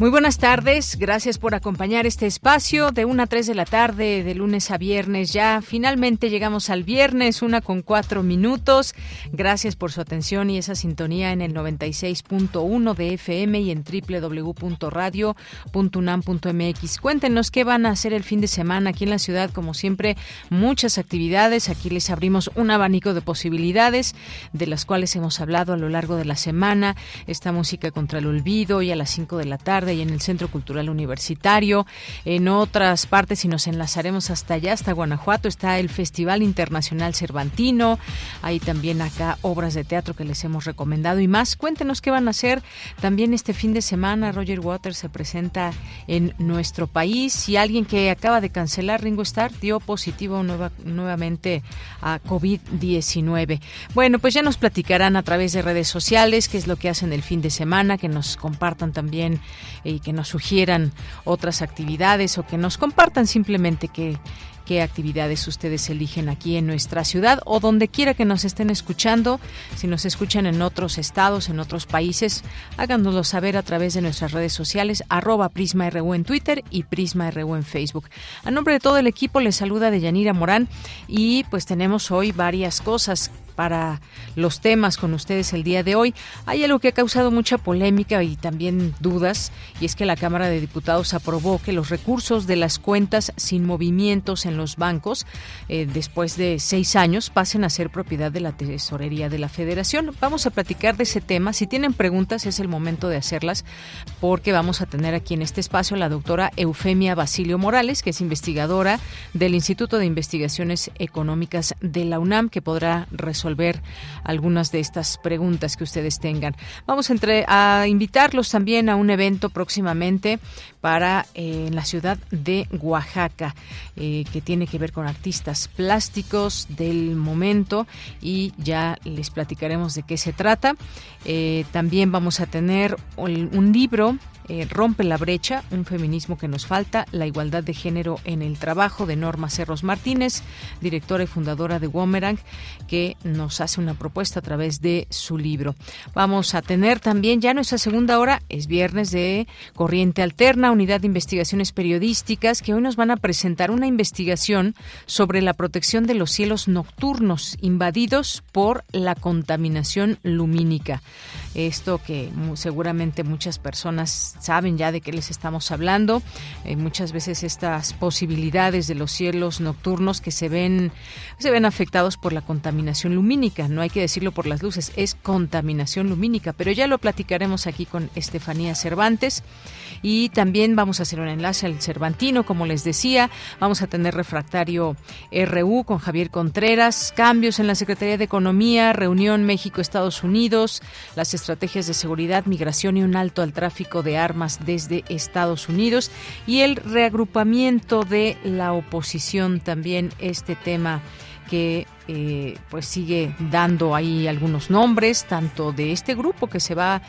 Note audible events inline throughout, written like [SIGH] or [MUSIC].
Muy buenas tardes, gracias por acompañar este espacio de 1 a 3 de la tarde, de lunes a viernes. Ya finalmente llegamos al viernes, una con cuatro minutos. Gracias por su atención y esa sintonía en el 96.1 de FM y en www.radio.unam.mx. Cuéntenos qué van a hacer el fin de semana aquí en la ciudad, como siempre, muchas actividades. Aquí les abrimos un abanico de posibilidades de las cuales hemos hablado a lo largo de la semana. Esta música contra el olvido y a las 5 de la tarde y en el Centro Cultural Universitario. En otras partes, y nos enlazaremos hasta allá, hasta Guanajuato, está el Festival Internacional Cervantino. Hay también acá obras de teatro que les hemos recomendado y más. Cuéntenos qué van a hacer también este fin de semana. Roger Waters se presenta en nuestro país y alguien que acaba de cancelar Ringo Starr dio positivo nuevamente a COVID-19. Bueno, pues ya nos platicarán a través de redes sociales qué es lo que hacen el fin de semana, que nos compartan también y que nos sugieran otras actividades o que nos compartan simplemente qué, actividades ustedes eligen aquí en nuestra ciudad o donde quiera que nos estén escuchando. Si nos escuchan en otros estados, en otros países, háganoslo saber a través de nuestras redes sociales, arroba PrismaRU en Twitter y PrismaRU en Facebook. A nombre de todo el equipo les saluda Deyanira Morán y pues tenemos hoy varias cosas para los temas con ustedes el día de hoy. Hay algo que ha causado mucha polémica y también dudas, y es que la Cámara de Diputados aprobó que los recursos de las cuentas sin movimientos en los bancos, eh, después de seis años, pasen a ser propiedad de la Tesorería de la Federación. Vamos a platicar de ese tema. Si tienen preguntas, es el momento de hacerlas, porque vamos a tener aquí en este espacio a la doctora Eufemia Basilio Morales, que es investigadora del Instituto de Investigaciones Económicas de la UNAM, que podrá resolver ver algunas de estas preguntas que ustedes tengan. Vamos entre, a invitarlos también a un evento próximamente para eh, la ciudad de Oaxaca, eh, que tiene que ver con artistas plásticos del momento y ya les platicaremos de qué se trata. Eh, también vamos a tener un libro eh, rompe la brecha, un feminismo que nos falta, la igualdad de género en el trabajo de Norma Cerros Martínez, directora y fundadora de Womerang, que nos hace una propuesta a través de su libro. Vamos a tener también ya nuestra segunda hora, es viernes de Corriente Alterna, Unidad de Investigaciones Periodísticas, que hoy nos van a presentar una investigación sobre la protección de los cielos nocturnos invadidos por la contaminación lumínica. Esto que seguramente muchas personas saben ya de qué les estamos hablando. Eh, muchas veces estas posibilidades de los cielos nocturnos que se ven, se ven afectados por la contaminación lumínica. No hay que decirlo por las luces, es contaminación lumínica, pero ya lo platicaremos aquí con Estefanía Cervantes. Y también vamos a hacer un enlace al Cervantino, como les decía. Vamos a tener refractario RU con Javier Contreras, cambios en la Secretaría de Economía, reunión México-Estados Unidos, las estrategias de seguridad, migración y un alto al tráfico de armas desde Estados Unidos y el reagrupamiento de la oposición también este tema que eh, pues sigue dando ahí algunos nombres, tanto de este grupo que se va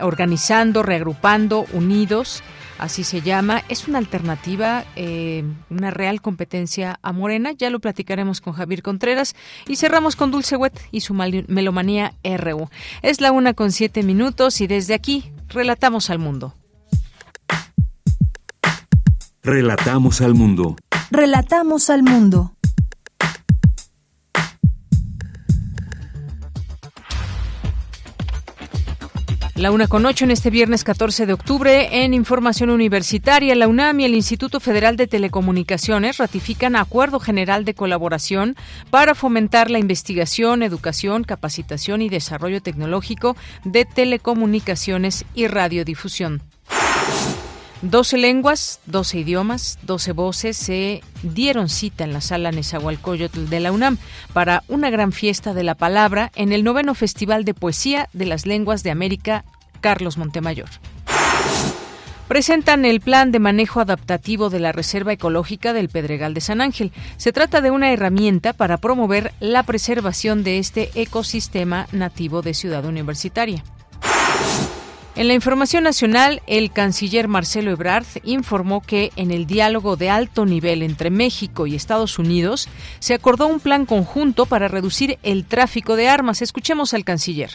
organizando, reagrupando, unidos, así se llama. Es una alternativa, eh, una real competencia a Morena. Ya lo platicaremos con Javier Contreras. Y cerramos con Dulce Wet y su melomanía RU. Es la una con siete minutos y desde aquí relatamos al mundo. Relatamos al mundo. Relatamos al mundo. La una con ocho en este viernes 14 de octubre en Información Universitaria, la UNAM y el Instituto Federal de Telecomunicaciones ratifican acuerdo general de colaboración para fomentar la investigación, educación, capacitación y desarrollo tecnológico de telecomunicaciones y radiodifusión. Doce lenguas, doce idiomas, doce voces se dieron cita en la sala Nezahualcóyotl de la UNAM para una gran fiesta de la palabra en el noveno Festival de Poesía de las Lenguas de América Carlos Montemayor. Presentan el plan de manejo adaptativo de la Reserva Ecológica del Pedregal de San Ángel. Se trata de una herramienta para promover la preservación de este ecosistema nativo de Ciudad Universitaria. En la información nacional, el canciller Marcelo Ebrard informó que en el diálogo de alto nivel entre México y Estados Unidos se acordó un plan conjunto para reducir el tráfico de armas. Escuchemos al canciller.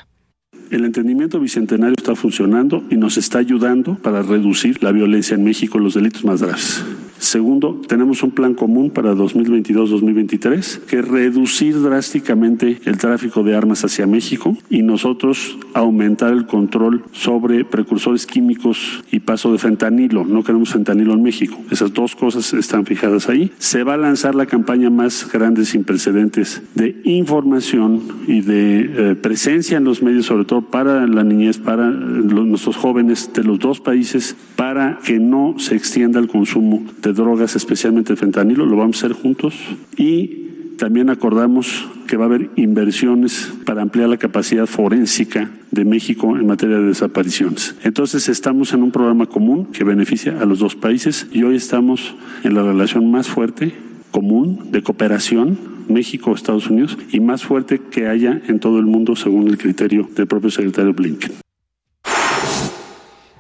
El entendimiento bicentenario está funcionando y nos está ayudando para reducir la violencia en México, los delitos más graves. Segundo, tenemos un plan común para 2022-2023 que es reducir drásticamente el tráfico de armas hacia México y nosotros aumentar el control sobre precursores químicos y paso de fentanilo. No queremos fentanilo en México. Esas dos cosas están fijadas ahí. Se va a lanzar la campaña más grande sin precedentes de información y de eh, presencia en los medios, sobre todo para la niñez, para nuestros jóvenes de los dos países, para que no se extienda el consumo de drogas, especialmente fentanilo, lo vamos a hacer juntos y también acordamos que va a haber inversiones para ampliar la capacidad forénsica de México en materia de desapariciones. Entonces estamos en un programa común que beneficia a los dos países y hoy estamos en la relación más fuerte, común, de cooperación México-Estados Unidos y más fuerte que haya en todo el mundo según el criterio del propio secretario Blinken.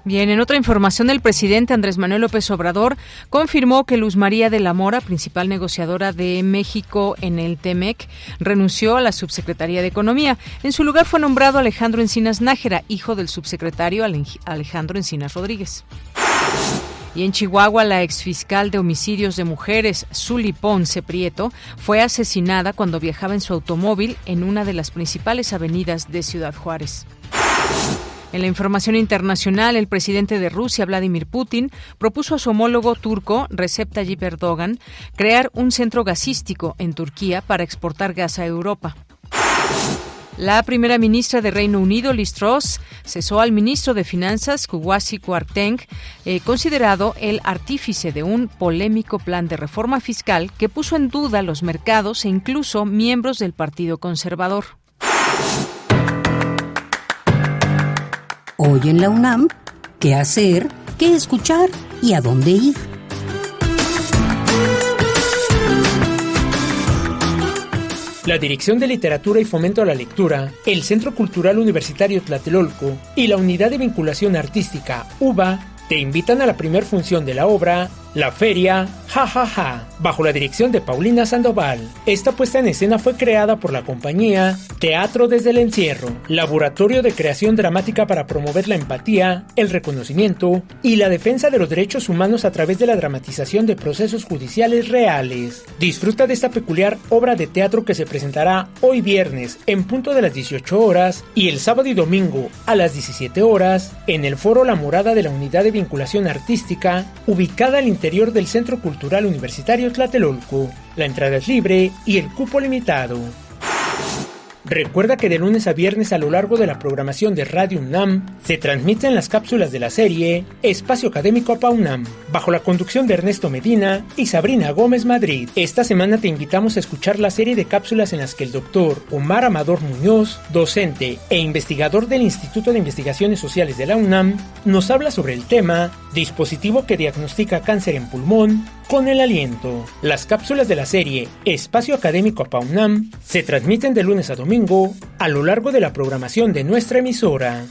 Bien, en otra información, el presidente Andrés Manuel López Obrador confirmó que Luz María de la Mora, principal negociadora de México en el TEMEC, renunció a la subsecretaría de Economía. En su lugar fue nombrado Alejandro Encinas Nájera, hijo del subsecretario Alejandro Encinas Rodríguez. Y en Chihuahua, la exfiscal de homicidios de mujeres, Zuli Ponce Prieto, fue asesinada cuando viajaba en su automóvil en una de las principales avenidas de Ciudad Juárez. En la información internacional, el presidente de Rusia, Vladimir Putin, propuso a su homólogo turco, Recep Tayyip Erdogan, crear un centro gasístico en Turquía para exportar gas a Europa. La primera ministra de Reino Unido, Liz Truss, cesó al ministro de Finanzas, Kuwasi Kwarteng, eh, considerado el artífice de un polémico plan de reforma fiscal que puso en duda los mercados e incluso miembros del Partido Conservador. Hoy en la UNAM, ¿qué hacer? ¿Qué escuchar? ¿Y a dónde ir? La Dirección de Literatura y Fomento a la Lectura, el Centro Cultural Universitario Tlatelolco y la Unidad de Vinculación Artística UBA te invitan a la primera función de la obra la feria Ja bajo la dirección de Paulina Sandoval. Esta puesta en escena fue creada por la compañía Teatro desde el Encierro, laboratorio de creación dramática para promover la empatía, el reconocimiento y la defensa de los derechos humanos a través de la dramatización de procesos judiciales reales. Disfruta de esta peculiar obra de teatro que se presentará hoy viernes en punto de las 18 horas y el sábado y domingo a las 17 horas en el foro La Morada de la Unidad de Vinculación Artística, ubicada al interior del Centro Cultural Universitario Tlatelolco. La entrada es libre y el cupo limitado. Recuerda que de lunes a viernes a lo largo de la programación de Radio UNAM se transmiten las cápsulas de la serie Espacio Académico APAUNAM, bajo la conducción de Ernesto Medina y Sabrina Gómez Madrid. Esta semana te invitamos a escuchar la serie de cápsulas en las que el doctor Omar Amador Muñoz, docente e investigador del Instituto de Investigaciones Sociales de la UNAM, nos habla sobre el tema Dispositivo que diagnostica cáncer en pulmón con el aliento. Las cápsulas de la serie Espacio Académico APAUNAM se transmiten de lunes a domingo a lo largo de la programación de nuestra emisora.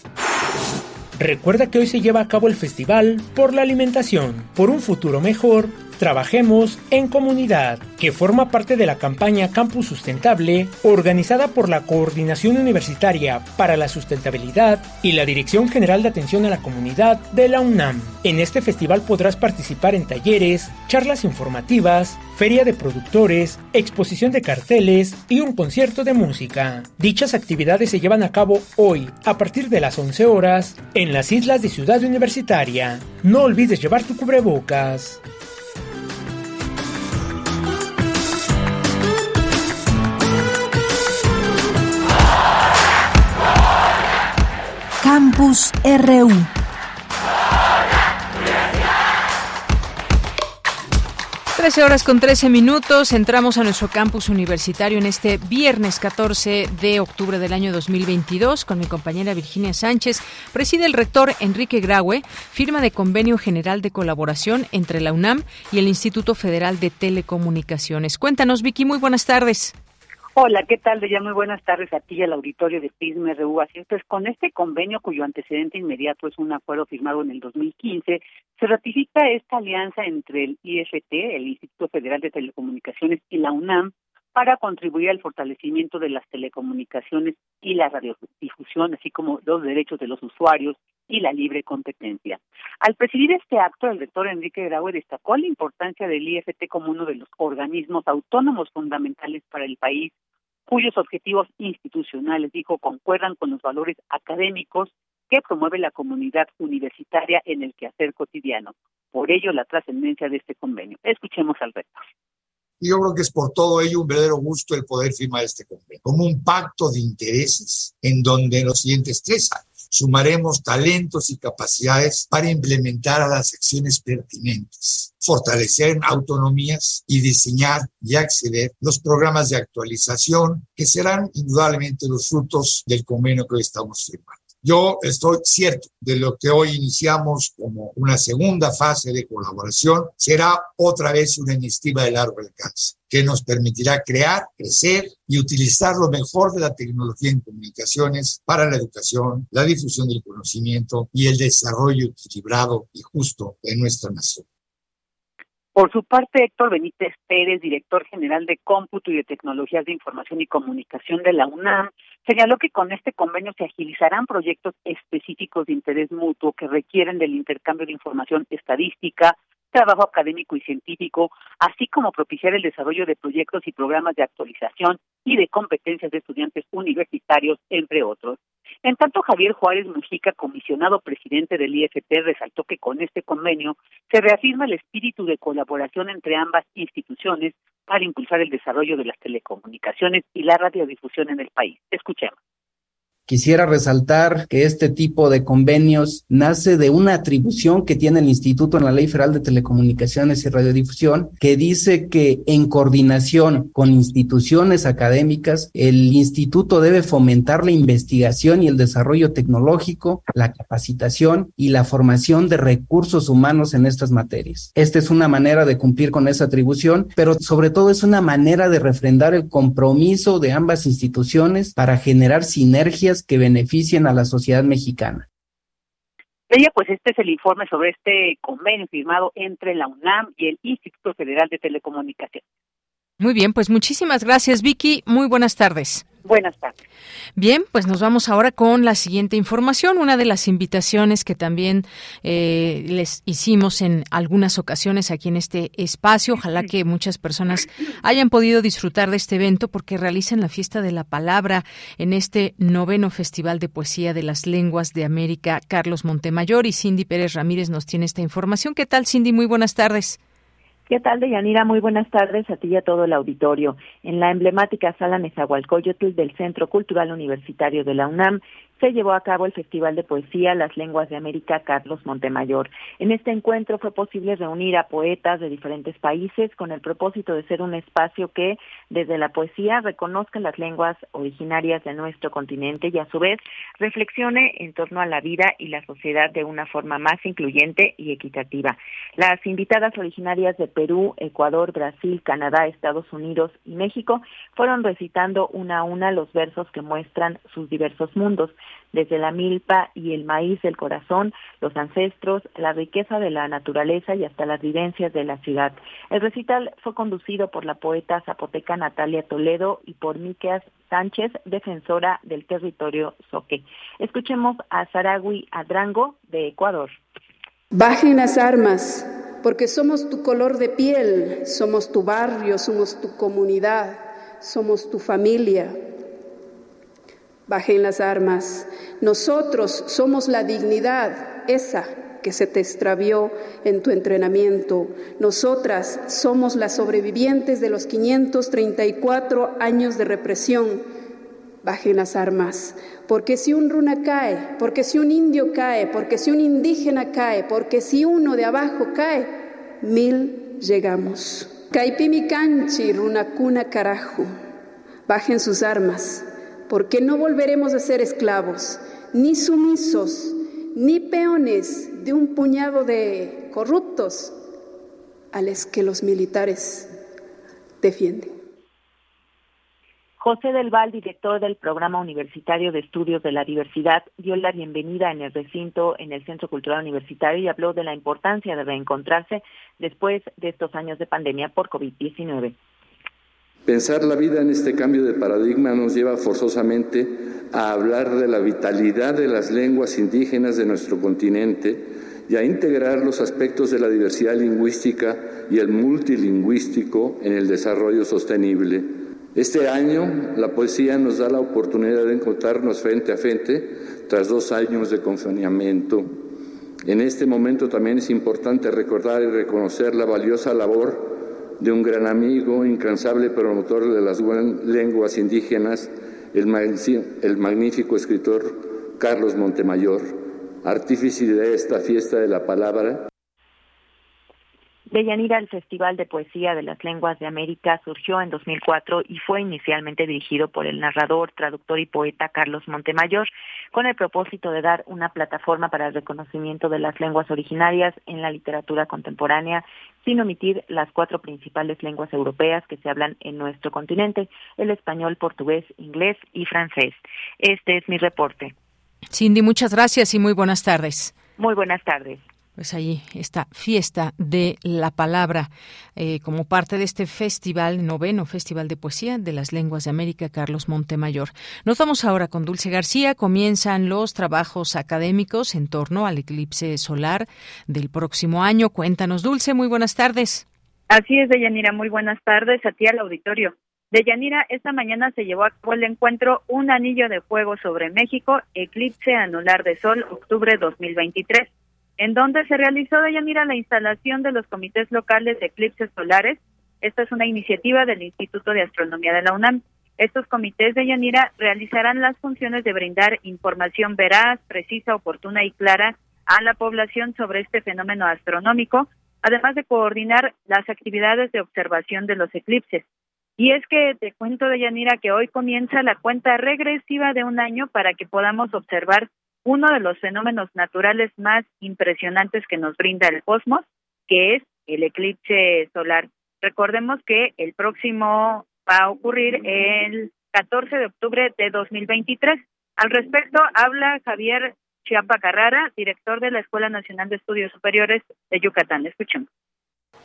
Recuerda que hoy se lleva a cabo el Festival por la Alimentación, por un futuro mejor Trabajemos en Comunidad, que forma parte de la campaña Campus Sustentable, organizada por la Coordinación Universitaria para la Sustentabilidad y la Dirección General de Atención a la Comunidad de la UNAM. En este festival podrás participar en talleres, charlas informativas, feria de productores, exposición de carteles y un concierto de música. Dichas actividades se llevan a cabo hoy, a partir de las 11 horas, en las islas de Ciudad Universitaria. No olvides llevar tu cubrebocas. Campus RU 13 horas con 13 minutos, entramos a nuestro campus universitario en este viernes 14 de octubre del año 2022 con mi compañera Virginia Sánchez. Preside el rector Enrique Graue, firma de convenio general de colaboración entre la UNAM y el Instituto Federal de Telecomunicaciones. Cuéntanos, Vicky, muy buenas tardes. Hola, ¿qué tal? De ya muy buenas tardes a ti y al auditorio de PISM RU. Así es, pues con este convenio cuyo antecedente inmediato es un acuerdo firmado en el 2015, se ratifica esta alianza entre el IFT, el Instituto Federal de Telecomunicaciones, y la UNAM para contribuir al fortalecimiento de las telecomunicaciones y la radiodifusión, así como los derechos de los usuarios y la libre competencia. Al presidir este acto, el rector Enrique Graue destacó la importancia del IFT como uno de los organismos autónomos fundamentales para el país, cuyos objetivos institucionales, dijo, concuerdan con los valores académicos que promueve la comunidad universitaria en el quehacer cotidiano. Por ello, la trascendencia de este convenio. Escuchemos al rector. Yo creo que es por todo ello un verdadero gusto el poder firmar este convenio, como un pacto de intereses en donde los siguientes tres años sumaremos talentos y capacidades para implementar a las acciones pertinentes, fortalecer autonomías y diseñar y acceder los programas de actualización que serán indudablemente los frutos del convenio que hoy estamos firmando. Yo estoy cierto de lo que hoy iniciamos como una segunda fase de colaboración será otra vez una iniciativa de largo alcance que nos permitirá crear, crecer y utilizar lo mejor de la tecnología en comunicaciones para la educación, la difusión del conocimiento y el desarrollo equilibrado y justo de nuestra nación. Por su parte, Héctor Benítez Pérez, director general de Cómputo y de Tecnologías de Información y Comunicación de la UNAM, señaló que con este convenio se agilizarán proyectos específicos de interés mutuo que requieren del intercambio de información estadística, trabajo académico y científico, así como propiciar el desarrollo de proyectos y programas de actualización y de competencias de estudiantes universitarios, entre otros. En tanto, Javier Juárez Mujica, comisionado presidente del IFT, resaltó que con este convenio se reafirma el espíritu de colaboración entre ambas instituciones para impulsar el desarrollo de las telecomunicaciones y la radiodifusión en el país. Escuchemos. Quisiera resaltar que este tipo de convenios nace de una atribución que tiene el Instituto en la Ley Federal de Telecomunicaciones y Radiodifusión, que dice que en coordinación con instituciones académicas, el instituto debe fomentar la investigación y el desarrollo tecnológico, la capacitación y la formación de recursos humanos en estas materias. Esta es una manera de cumplir con esa atribución, pero sobre todo es una manera de refrendar el compromiso de ambas instituciones para generar sinergias que beneficien a la sociedad mexicana. Ella, pues este es el informe sobre este convenio firmado entre la UNAM y el Instituto Federal de Telecomunicaciones. Muy bien, pues muchísimas gracias, Vicky. Muy buenas tardes. Buenas tardes. Bien, pues nos vamos ahora con la siguiente información. Una de las invitaciones que también eh, les hicimos en algunas ocasiones aquí en este espacio. Ojalá que muchas personas hayan podido disfrutar de este evento porque realizan la fiesta de la palabra en este noveno Festival de Poesía de las Lenguas de América. Carlos Montemayor y Cindy Pérez Ramírez nos tiene esta información. ¿Qué tal, Cindy? Muy buenas tardes. ¿Qué tal, Deyanira? Muy buenas tardes a ti y a todo el auditorio. En la emblemática sala Nezahualcóyotl del Centro Cultural Universitario de la UNAM se llevó a cabo el Festival de Poesía Las Lenguas de América Carlos Montemayor. En este encuentro fue posible reunir a poetas de diferentes países con el propósito de ser un espacio que, desde la poesía, reconozca las lenguas originarias de nuestro continente y, a su vez, reflexione en torno a la vida y la sociedad de una forma más incluyente y equitativa. Las invitadas originarias de Perú, Ecuador, Brasil, Canadá, Estados Unidos y México fueron recitando una a una los versos que muestran sus diversos mundos. Desde la milpa y el maíz del corazón, los ancestros, la riqueza de la naturaleza y hasta las vivencias de la ciudad. El recital fue conducido por la poeta zapoteca Natalia Toledo y por Miqueas Sánchez, defensora del territorio Soque. Escuchemos a Saragui Adrango de Ecuador. Bajen las armas, porque somos tu color de piel, somos tu barrio, somos tu comunidad, somos tu familia. Bajen las armas. Nosotros somos la dignidad, esa que se te extravió en tu entrenamiento. Nosotras somos las sobrevivientes de los 534 años de represión. Bajen las armas, porque si un runa cae, porque si un indio cae, porque si un indígena cae, porque si uno de abajo cae, mil llegamos. Caipimi canchi, cuna carajo. Bajen sus armas, porque no volveremos a ser esclavos, ni sumisos, ni peones de un puñado de corruptos a los que los militares defienden. José del Val, director del Programa Universitario de Estudios de la Diversidad, dio la bienvenida en el recinto en el Centro Cultural Universitario y habló de la importancia de reencontrarse después de estos años de pandemia por COVID-19. Pensar la vida en este cambio de paradigma nos lleva forzosamente a hablar de la vitalidad de las lenguas indígenas de nuestro continente y a integrar los aspectos de la diversidad lingüística y el multilingüístico en el desarrollo sostenible este año la poesía nos da la oportunidad de encontrarnos frente a frente tras dos años de confinamiento. En este momento también es importante recordar y reconocer la valiosa labor de un gran amigo, incansable promotor de las lenguas indígenas, el, magnífico escritor Carlos Montemayor, artífice de esta fiesta de la palabra Deyanira, el Festival de Poesía de las Lenguas de América surgió en 2004 y fue inicialmente dirigido por el narrador, traductor y poeta Carlos Montemayor, con el propósito de dar una plataforma para el reconocimiento de las lenguas originarias en la literatura contemporánea, sin omitir las cuatro principales lenguas europeas que se hablan en nuestro continente, el español, portugués, inglés y francés. Este es mi reporte. Cindy, muchas gracias y muy buenas tardes. Muy buenas tardes pues ahí esta fiesta de la palabra eh, como parte de este festival, noveno Festival de Poesía de las Lenguas de América, Carlos Montemayor. Nos vamos ahora con Dulce García. Comienzan los trabajos académicos en torno al eclipse solar del próximo año. Cuéntanos, Dulce, muy buenas tardes. Así es, Deyanira, muy buenas tardes a ti al auditorio. Deyanira, esta mañana se llevó a cabo el encuentro Un Anillo de Fuego sobre México, Eclipse Anular de Sol, octubre 2023 en donde se realizó de Yanira la instalación de los comités locales de eclipses solares. Esta es una iniciativa del Instituto de Astronomía de la UNAM. Estos comités de Yanira realizarán las funciones de brindar información veraz, precisa, oportuna y clara a la población sobre este fenómeno astronómico, además de coordinar las actividades de observación de los eclipses. Y es que te cuento de Yanira que hoy comienza la cuenta regresiva de un año para que podamos observar uno de los fenómenos naturales más impresionantes que nos brinda el cosmos, que es el eclipse solar. Recordemos que el próximo va a ocurrir el 14 de octubre de 2023. Al respecto, habla Javier Chiapa Carrara, director de la Escuela Nacional de Estudios Superiores de Yucatán. Escuchemos.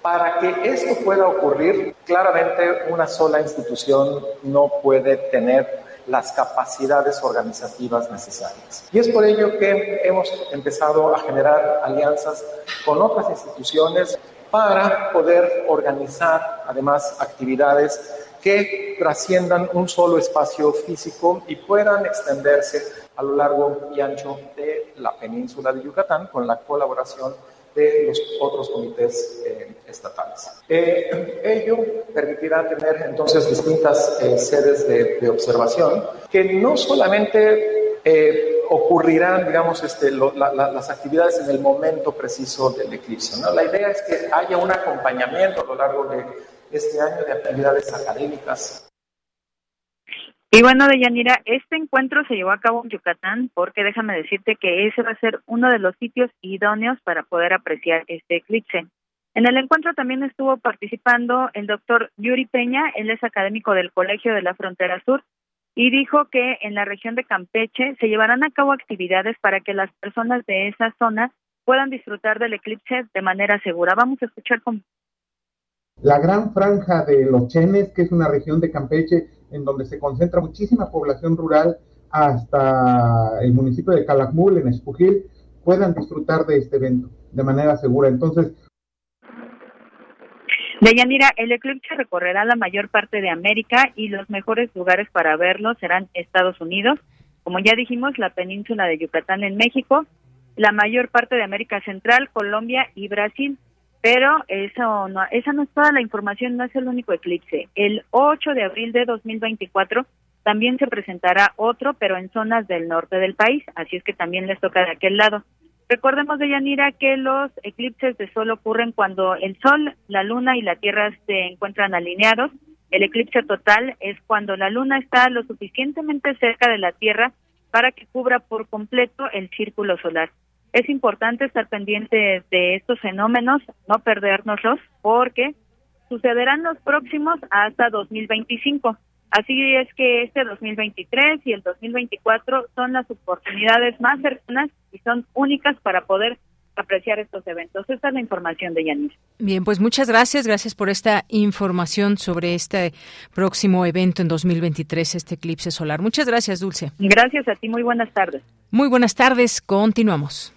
Para que esto pueda ocurrir, claramente una sola institución no puede tener las capacidades organizativas necesarias. Y es por ello que hemos empezado a generar alianzas con otras instituciones para poder organizar además actividades que trasciendan un solo espacio físico y puedan extenderse a lo largo y ancho de la península de Yucatán con la colaboración de los otros comités eh, estatales. Eh, ello permitirá tener entonces distintas eh, sedes de, observación que no solamente ocurrirán, digamos, este, las actividades en el momento preciso del eclipse. ¿no? La idea es que haya un acompañamiento a lo largo de este año de actividades académicas y bueno, Deyanira, este encuentro se llevó a cabo en Yucatán porque déjame decirte que ese va a ser uno de los sitios idóneos para poder apreciar este eclipse. En el encuentro también estuvo participando el doctor Yuri Peña, él es académico del Colegio de la Frontera Sur, y dijo que en la región de Campeche se llevarán a cabo actividades para que las personas de esa zona puedan disfrutar del eclipse de manera segura. Vamos a escuchar cómo. La gran franja de los Chenes, que es una región de Campeche en donde se concentra muchísima población rural, hasta el municipio de Calakmul, en Espujil, puedan disfrutar de este evento de manera segura. Entonces, Deyanira, el eclipse recorrerá la mayor parte de América y los mejores lugares para verlo serán Estados Unidos, como ya dijimos, la península de Yucatán en México, la mayor parte de América Central, Colombia y Brasil. Pero eso no, esa no es toda la información, no es el único eclipse. El 8 de abril de 2024 también se presentará otro, pero en zonas del norte del país, así es que también les toca de aquel lado. Recordemos, de Yanira, que los eclipses de sol ocurren cuando el sol, la luna y la tierra se encuentran alineados. El eclipse total es cuando la luna está lo suficientemente cerca de la tierra para que cubra por completo el círculo solar. Es importante estar pendientes de estos fenómenos, no perdérnoslos, porque sucederán los próximos hasta 2025. Así es que este 2023 y el 2024 son las oportunidades más cercanas y son únicas para poder apreciar estos eventos. Esta es la información de Yanis. Bien, pues muchas gracias. Gracias por esta información sobre este próximo evento en 2023, este eclipse solar. Muchas gracias, Dulce. Gracias a ti. Muy buenas tardes. Muy buenas tardes. Continuamos.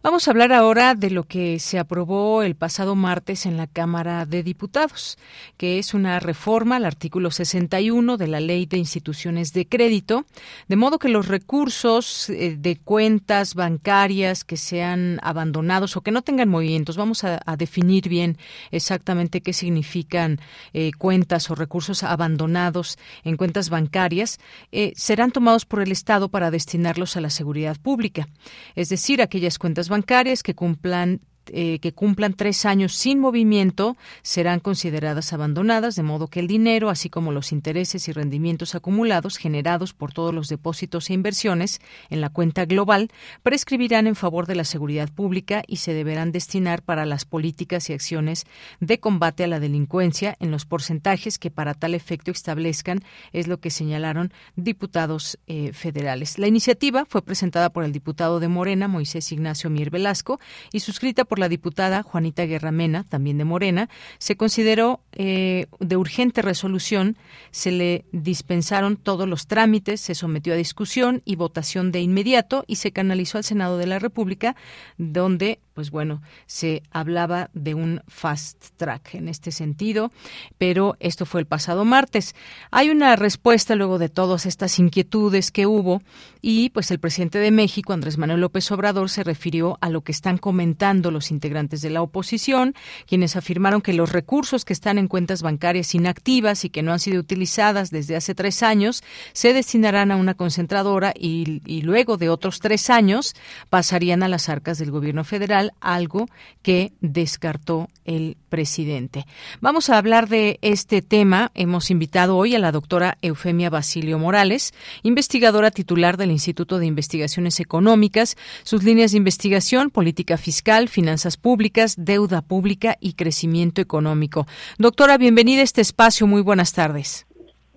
Vamos a hablar ahora de lo que se aprobó el pasado martes en la Cámara de Diputados, que es una reforma al artículo 61 de la Ley de Instituciones de Crédito, de modo que los recursos eh, de cuentas bancarias que sean abandonados o que no tengan movimientos, vamos a, definir bien exactamente qué significan eh, cuentas o recursos abandonados en cuentas bancarias, eh, serán tomados por el Estado para destinarlos a la seguridad pública, es decir, aquellas cuentas bancarias que cumplan eh, que cumplan tres años sin movimiento serán consideradas abandonadas, de modo que el dinero, así como los intereses y rendimientos acumulados generados por todos los depósitos e inversiones en la cuenta global prescribirán en favor de la seguridad pública y se deberán destinar para las políticas y acciones de combate a la delincuencia en los porcentajes que para tal efecto establezcan, es lo que señalaron diputados eh, federales. La iniciativa fue presentada por el diputado de Morena, Moisés Ignacio Mier Velasco, y suscrita por la diputada Juanita Guerra Mena, también de Morena, se consideró eh, de urgente resolución, se le dispensaron todos los trámites, se sometió a discusión y votación de inmediato y se canalizó al Senado de la República, donde pues bueno, se hablaba de un fast track en este sentido, pero esto fue el pasado martes. Hay una respuesta luego de todas estas inquietudes que hubo y pues el presidente de México, Andrés Manuel López Obrador, se refirió a lo que están comentando los integrantes de la oposición, quienes afirmaron que los recursos que están en cuentas bancarias inactivas y que no han sido utilizadas desde hace tres años se destinarán a una concentradora y, y luego de otros tres años pasarían a las arcas del gobierno federal algo que descartó el presidente. Vamos a hablar de este tema. Hemos invitado hoy a la doctora Eufemia Basilio Morales, investigadora titular del Instituto de Investigaciones Económicas, sus líneas de investigación, política fiscal, finanzas públicas, deuda pública y crecimiento económico. Doctora, bienvenida a este espacio. Muy buenas tardes.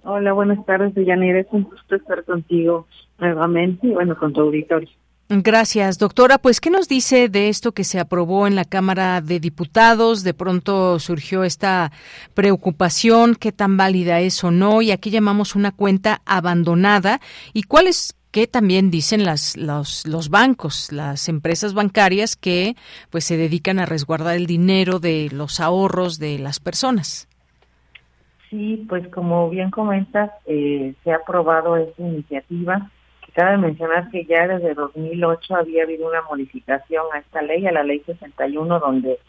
Hola, buenas tardes, Deyanira. Es un gusto estar contigo nuevamente y bueno, con tu auditorio. Gracias, doctora. Pues, ¿qué nos dice de esto que se aprobó en la Cámara de Diputados? De pronto surgió esta preocupación, qué tan válida es o no, y aquí llamamos una cuenta abandonada. ¿Y cuáles qué también dicen las, los, los bancos, las empresas bancarias que pues se dedican a resguardar el dinero de los ahorros de las personas? Sí, pues como bien comentas, eh, se ha aprobado esta iniciativa Cabe mencionar que ya desde 2008 había habido una modificación a esta ley, a la ley 61, donde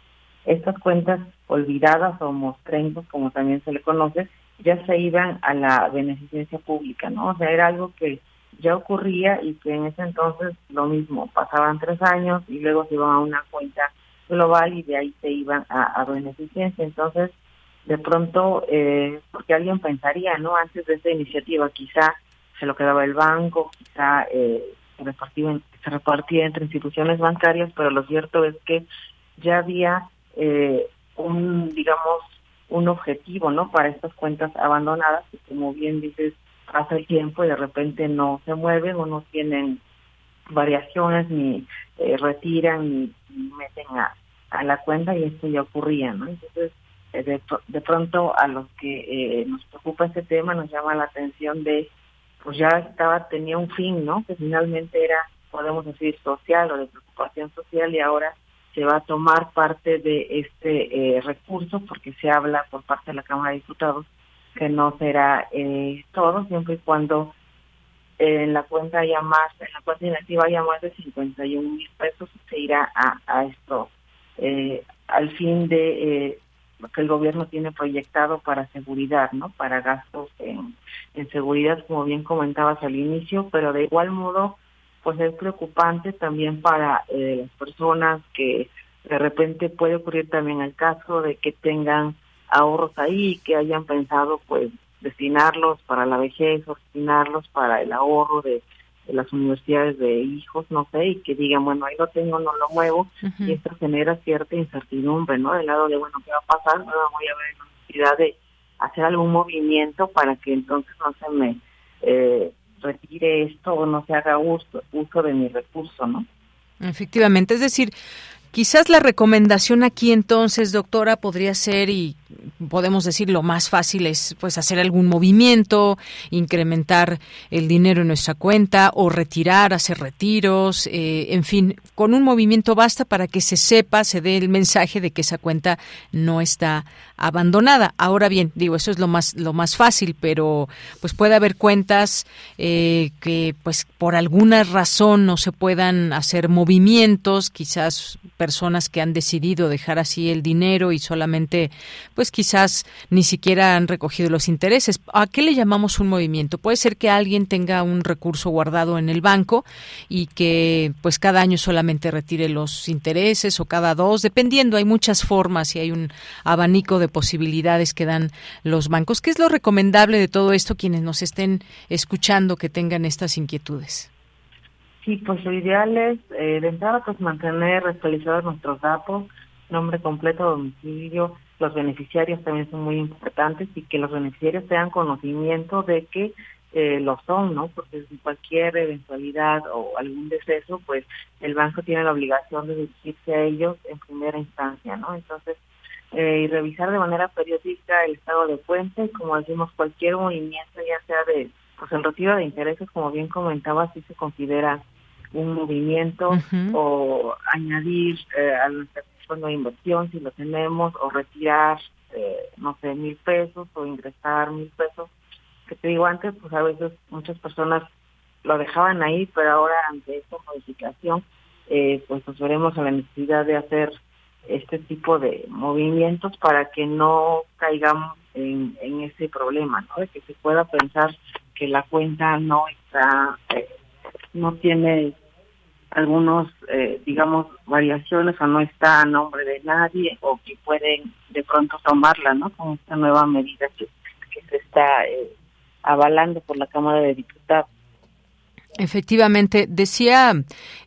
estas cuentas olvidadas o mostrencos, como también se le conoce, ya se iban a la beneficencia pública, ¿no? O sea, era algo que ya ocurría y que en ese entonces lo mismo, pasaban tres años y luego se iban a una cuenta global y de ahí se iban a, beneficencia. Entonces, de pronto, eh, porque alguien pensaría, ¿no? Antes de esta iniciativa quizá se lo quedaba el banco, quizá eh, se, repartía, se repartía entre instituciones bancarias, pero lo cierto es que ya había eh, un, digamos, un objetivo, ¿no? Para estas cuentas abandonadas, que como bien dices, pasa el tiempo y de repente no se mueven o no tienen variaciones ni eh, retiran ni, meten a, la cuenta y esto ya ocurría, ¿no? Entonces, eh, de, de, pronto a los que eh, nos preocupa este tema nos llama la atención de, pues ya estaba, tenía un fin, ¿no? Que finalmente era, podemos decir, social o de preocupación social y ahora se va a tomar parte de este recurso porque se habla por parte de la Cámara de Diputados que no será eh, todo siempre y cuando en la cuenta haya más, en la cuenta inactiva haya más de 51 mil pesos, se irá a, esto, eh, al fin de eh, que el gobierno tiene proyectado para seguridad, ¿no? Para gastos en, en seguridad, como bien comentabas al inicio, pero de igual modo, pues es preocupante también para eh, las personas que de repente puede ocurrir también el caso de que tengan ahorros ahí que hayan pensado pues destinarlos para la vejez destinarlos para el ahorro de, las universidades de hijos, no sé, y que digan, bueno, ahí lo tengo, no lo muevo, y esto genera cierta incertidumbre, ¿no? Del lado de, bueno, ¿qué va a pasar? Voy a ver la necesidad de hacer algún movimiento para que entonces no se me eh, retire esto o no se haga uso, uso de mi recurso, ¿no? Efectivamente, es decir, Quizás la recomendación aquí entonces, doctora, podría ser, y podemos decir lo más fácil es pues hacer algún movimiento, incrementar el dinero en nuestra cuenta o retirar, hacer retiros, eh, en fin, con un movimiento basta para que se sepa, se dé el mensaje de que esa cuenta no está abandonada. Ahora bien, digo, eso es lo más lo más fácil, pero pues puede haber cuentas eh, que pues por alguna razón no se puedan hacer movimientos, quizás personas que han decidido dejar así el dinero y solamente, pues quizás ni siquiera han recogido los intereses. ¿A qué le llamamos un movimiento? Puede ser que alguien tenga un recurso guardado en el banco y que pues cada año solamente retire los intereses o cada dos, dependiendo, hay muchas formas y hay un abanico de posibilidades que dan los bancos. ¿Qué es lo recomendable de todo esto quienes nos estén escuchando que tengan estas inquietudes? Sí, pues lo ideal es, eh, de entrada, pues mantener actualizados nuestros datos, nombre completo, domicilio, los beneficiarios también son muy importantes y que los beneficiarios tengan conocimiento de que eh, lo son, ¿no? Porque si cualquier eventualidad o algún deceso, pues el banco tiene la obligación de dirigirse a ellos en primera instancia, ¿no? Entonces, eh, y revisar de manera periódica el estado de cuenta y como decimos, cualquier movimiento, ya sea de, pues el retiro de intereses, como bien comentaba, si se considera un movimiento o añadir eh, a nuestro fondo de inversión si lo tenemos o retirar, eh, no sé, mil pesos o ingresar mil pesos. Que te digo antes, pues a veces muchas personas lo dejaban ahí, pero ahora ante esta modificación, eh, pues nos veremos a la necesidad de hacer este tipo de movimientos para que no caigamos en, en ese problema, ¿no? De que se pueda pensar que la cuenta no está, eh, no tiene algunos, eh, digamos, variaciones o no está a nombre de nadie o que pueden de pronto tomarla, ¿no? Con esta nueva medida que, se está eh, avalando por la Cámara de Diputados. Efectivamente, decía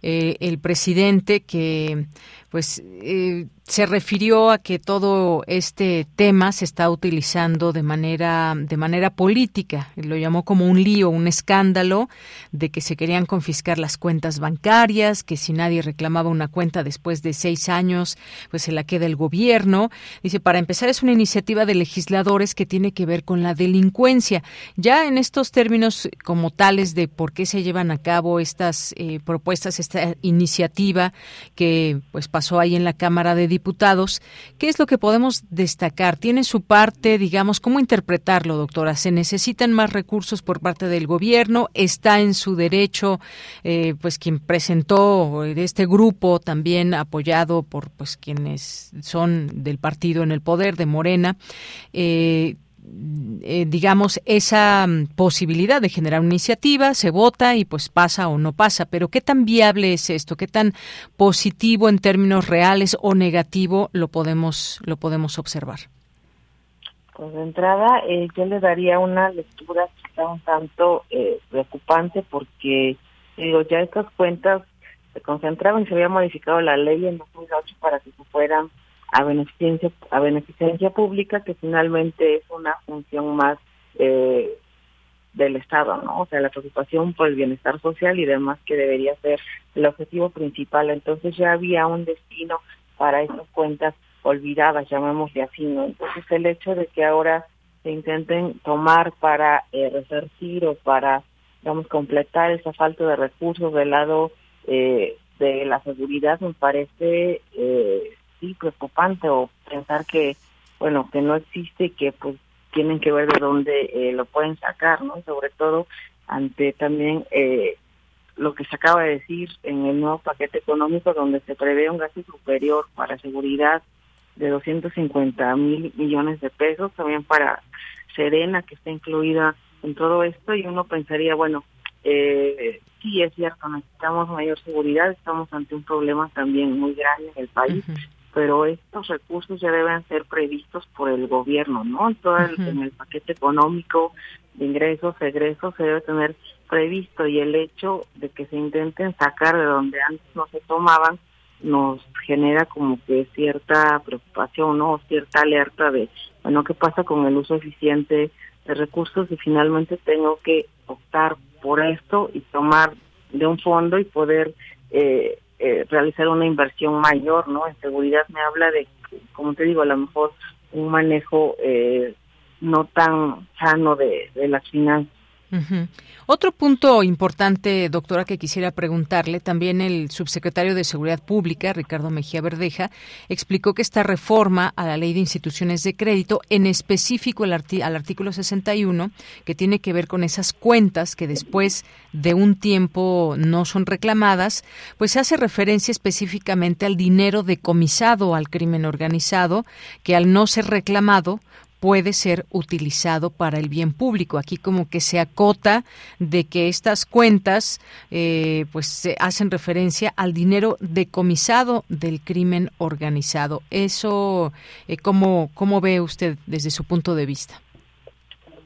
eh, el presidente que pues eh, se refirió a que todo este tema se está utilizando de manera de manera política. Lo llamó como un lío un escándalo de que se querían confiscar las cuentas bancarias que si nadie reclamaba una cuenta después de seis años pues se la queda el gobierno. Dice para empezar es una iniciativa de legisladores que tiene que ver con la delincuencia ya en estos términos como tales de por qué se llevan a cabo estas eh, propuestas esta iniciativa que pues pasó ahí en la cámara de Diputados. ¿Qué es lo que podemos destacar? ¿Tiene su parte, digamos, cómo interpretarlo, doctora? ¿Se necesitan más recursos por parte del gobierno? ¿Está en su derecho, eh, pues, quien presentó este grupo también apoyado por, pues, quienes son del partido en el poder, de Morena? Eh, eh, digamos, esa mm, posibilidad de generar una iniciativa, se vota y pues pasa o no pasa. Pero ¿qué tan viable es esto? ¿Qué tan positivo en términos reales o negativo lo podemos, lo podemos observar? Pues de entrada eh, yo le daría una lectura quizá un tanto eh, preocupante porque digo ya estas cuentas se concentraban y se había modificado la ley en 2008 para que se fueran a beneficencia a beneficencia pública que finalmente es una función más eh, del Estado, ¿no? O sea, la preocupación por el bienestar social y demás que debería ser el objetivo principal. Entonces ya había un destino para esas cuentas olvidadas, llamémosle así, ¿no? Entonces el hecho de que ahora se intenten tomar para eh, resarcir o para, digamos, completar esa falta de recursos del lado eh, de la seguridad me parece, eh, sí, preocupante o pensar que, bueno, que no existe y que pues tienen que ver de dónde eh, lo pueden sacar, ¿no? Sobre todo ante también eh, lo que se acaba de decir en el nuevo paquete económico donde se prevé un gasto superior para seguridad de 250 mil millones de pesos, también para Serena, que está incluida en todo esto, y uno pensaría, bueno, eh, sí es cierto, necesitamos mayor seguridad, estamos ante un problema también muy grande en el país, pero estos recursos ya deben ser previstos por el gobierno, ¿no? Todo el, en el paquete económico de ingresos, egresos se debe tener previsto y el hecho de que se intenten sacar de donde antes no se tomaban nos genera como que cierta preocupación, ¿no? Cierta alerta de, bueno, ¿qué pasa con el uso eficiente de recursos y finalmente tengo que optar por esto y tomar de un fondo y poder eh, eh, realizar una inversión mayor, ¿no? En seguridad me habla de, como te digo, a lo mejor un manejo eh, no tan sano de, de las finanzas. Otro punto importante, doctora, que quisiera preguntarle, también el subsecretario de Seguridad Pública, Ricardo Mejía Verdeja, explicó que esta reforma a la ley de instituciones de crédito, en específico el al artículo 61, que tiene que ver con esas cuentas que después de un tiempo no son reclamadas, pues hace referencia específicamente al dinero decomisado al crimen organizado, que al no ser reclamado, puede ser utilizado para el bien público. Aquí como que se acota de que estas cuentas eh, pues se hacen referencia al dinero decomisado del crimen organizado. Eso, eh, ¿cómo, ¿cómo ve usted desde su punto de vista?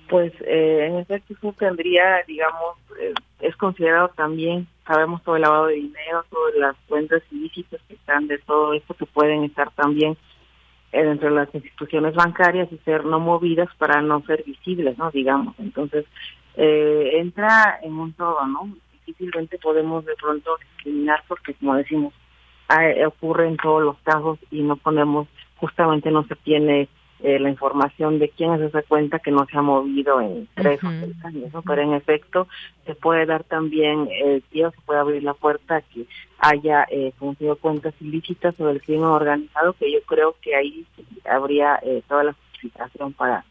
Pues eh, en efecto eso tendría, digamos, eh, es considerado también, sabemos todo el lavado de dinero, todas las cuentas ilícitas que están de todo esto que pueden estar también dentro de las instituciones bancarias y ser no movidas para no ser visibles, ¿no? Digamos. Entonces, eh, entra en un todo, ¿no? Difícilmente podemos de pronto discriminar porque, como decimos, ocurre en todos los casos y no ponemos, justamente no se tiene eh, la información de quién es esa cuenta que no se ha movido en tres o seis años, ¿no? Pero en efecto se puede dar también el tío, se puede abrir la puerta a que haya eh, cuentas ilícitas sobre el crimen organizado, que yo creo que ahí habría eh, toda la justificación para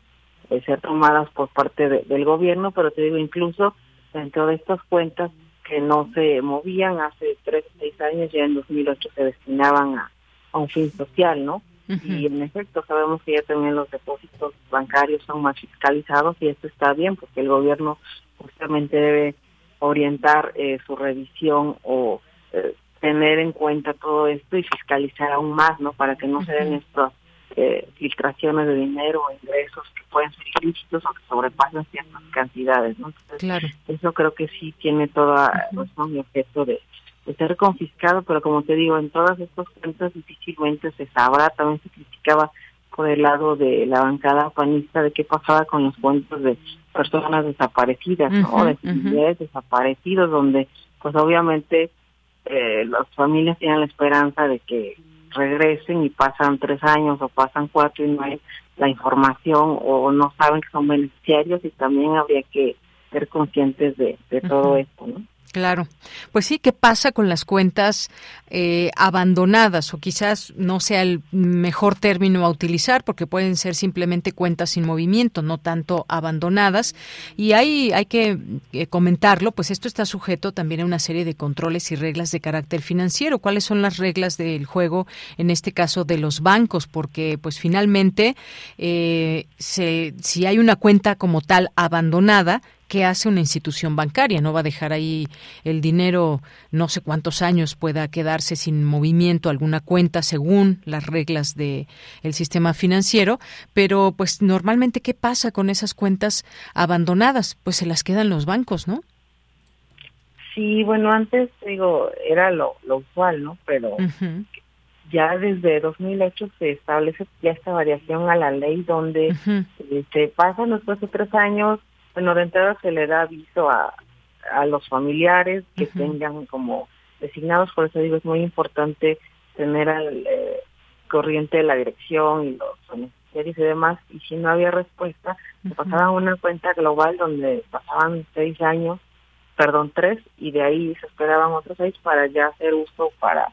eh, ser tomadas por parte del gobierno, pero te digo, incluso dentro de estas cuentas que no se movían hace tres o seis años, ya en 2008 se destinaban a, a un fin social, ¿no? Y en efecto sabemos que ya también los depósitos bancarios son más fiscalizados y esto está bien porque el gobierno justamente debe orientar eh, su revisión o eh, tener en cuenta todo esto y fiscalizar aún más, ¿no? Para que no se den estas eh, filtraciones de dinero o ingresos que pueden ser ilícitos o que sobrepasen ciertas cantidades, ¿no? claro. Eso creo que sí tiene toda razón y objeto de, de ser confiscado, pero como te digo, en todas estas cuentas difícilmente se sabrá, también se criticaba por el lado de la bancada panista de qué pasaba con los cuentos de personas desaparecidas, ¿no? de familiares desaparecidos, donde pues obviamente eh, las familias tienen la esperanza de que regresen y pasan tres años o pasan cuatro y no hay la información o no saben que son beneficiarios y también habría que ser conscientes de, de todo esto, ¿no? Claro. Pues sí, ¿qué pasa con las cuentas eh, abandonadas? O quizás no sea el mejor término a utilizar porque pueden ser simplemente cuentas sin movimiento, no tanto abandonadas. Y hay, hay que eh, comentarlo, pues esto está sujeto también a una serie de controles y reglas de carácter financiero. ¿Cuáles son las reglas del juego, en este caso de los bancos? Porque pues finalmente, eh, si hay una cuenta como tal abandonada, qué hace una institución bancaria. No va a dejar ahí el dinero, no sé cuántos años pueda quedarse sin movimiento alguna cuenta según las reglas del el sistema financiero, pero pues normalmente qué pasa con esas cuentas abandonadas, pues se las quedan los bancos, ¿no? Sí, bueno, antes digo, era lo, usual, ¿no? Pero ya desde 2008 se establece ya esta variación a la ley donde eh, se pasan después de tres años, bueno, de entrada se le da aviso a, a los familiares que tengan como designados, por eso digo, es muy importante tener al eh, corriente de la dirección y los beneficiarios y demás, y si no había respuesta, se pasaba una cuenta global donde pasaban seis años, perdón, tres, y de ahí se esperaban otros seis para ya hacer uso para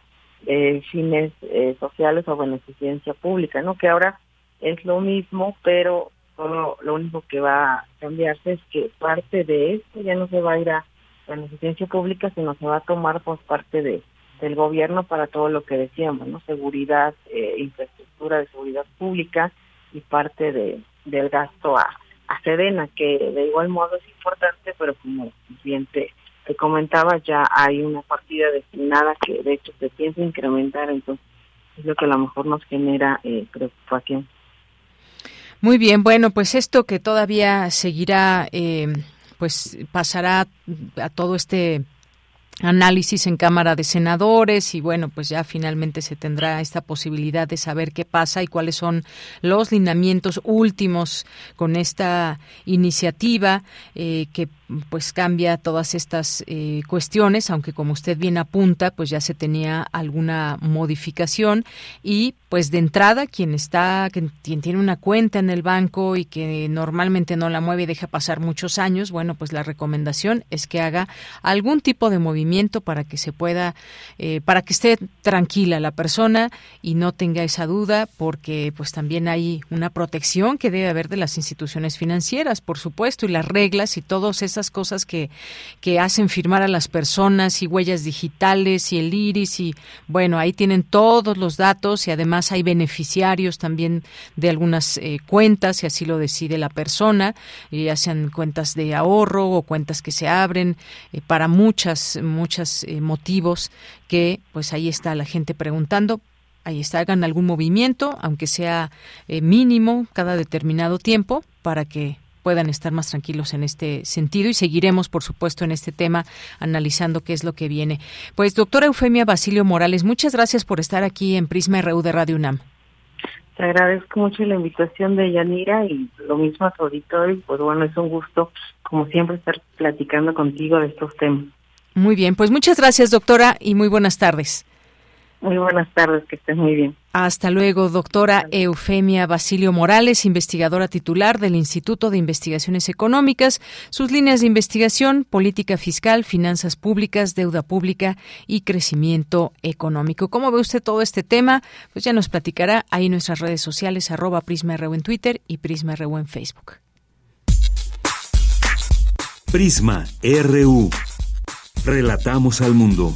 eh, fines eh, sociales o beneficencia pública, ¿no? Que ahora es lo mismo, pero solo lo único que va a cambiarse es que parte de esto ya no se va a ir a beneficencia pública, sino se va a tomar por parte de del gobierno para todo lo que decíamos, ¿no? Seguridad, eh, infraestructura de seguridad pública y parte de del gasto a, a Sedena, que de igual modo es importante, pero como bien te, te comentaba, ya hay una partida destinada que de hecho se piensa incrementar, entonces es lo que a lo mejor nos genera eh, preocupación. Muy bien, bueno, pues esto que todavía seguirá, eh, pues pasará a todo este análisis en Cámara de Senadores y bueno, pues ya finalmente se tendrá esta posibilidad de saber qué pasa y cuáles son los lineamientos últimos con esta iniciativa eh, que pues cambia todas estas eh, cuestiones, aunque como usted bien apunta, pues ya se tenía alguna modificación. Y pues de entrada quien está, quien tiene una cuenta en el banco y que normalmente no la mueve y deja pasar muchos años, bueno, pues la recomendación es que haga algún tipo de movimiento para que se pueda, eh, para que esté tranquila la persona y no tenga esa duda, porque pues también hay una protección que debe haber de las instituciones financieras, por supuesto, y las reglas y todos esos esas cosas que, que hacen firmar a las personas y huellas digitales y el iris y bueno, ahí tienen todos los datos y además hay beneficiarios también de algunas eh, cuentas, si así lo decide la persona, ya sean cuentas de ahorro o cuentas que se abren eh, para muchas, muchos eh, motivos que pues ahí está la gente preguntando ahí está, hagan algún movimiento, aunque sea mínimo cada determinado tiempo, para que puedan estar más tranquilos en este sentido y seguiremos, por supuesto, en este tema analizando qué es lo que viene. Pues, doctora Eufemia Basilio Morales, muchas gracias por estar aquí en Prisma RU de Radio UNAM. Te agradezco mucho la invitación de Yanira y lo mismo a tu auditorio. Pues bueno, es un gusto, como siempre, estar platicando contigo de estos temas. Muy bien, pues muchas gracias, doctora, y muy buenas tardes. Muy buenas tardes, que estés muy bien. Hasta luego, doctora Eufemia Basilio Morales, investigadora titular del Instituto de Investigaciones Económicas. Sus líneas de investigación, política fiscal, finanzas públicas, deuda pública y crecimiento económico. ¿Cómo ve usted todo este tema? Pues ya nos platicará ahí en nuestras redes sociales, arroba PrismaRU en Twitter y PrismaRU en Facebook. Prisma RU. Relatamos al mundo.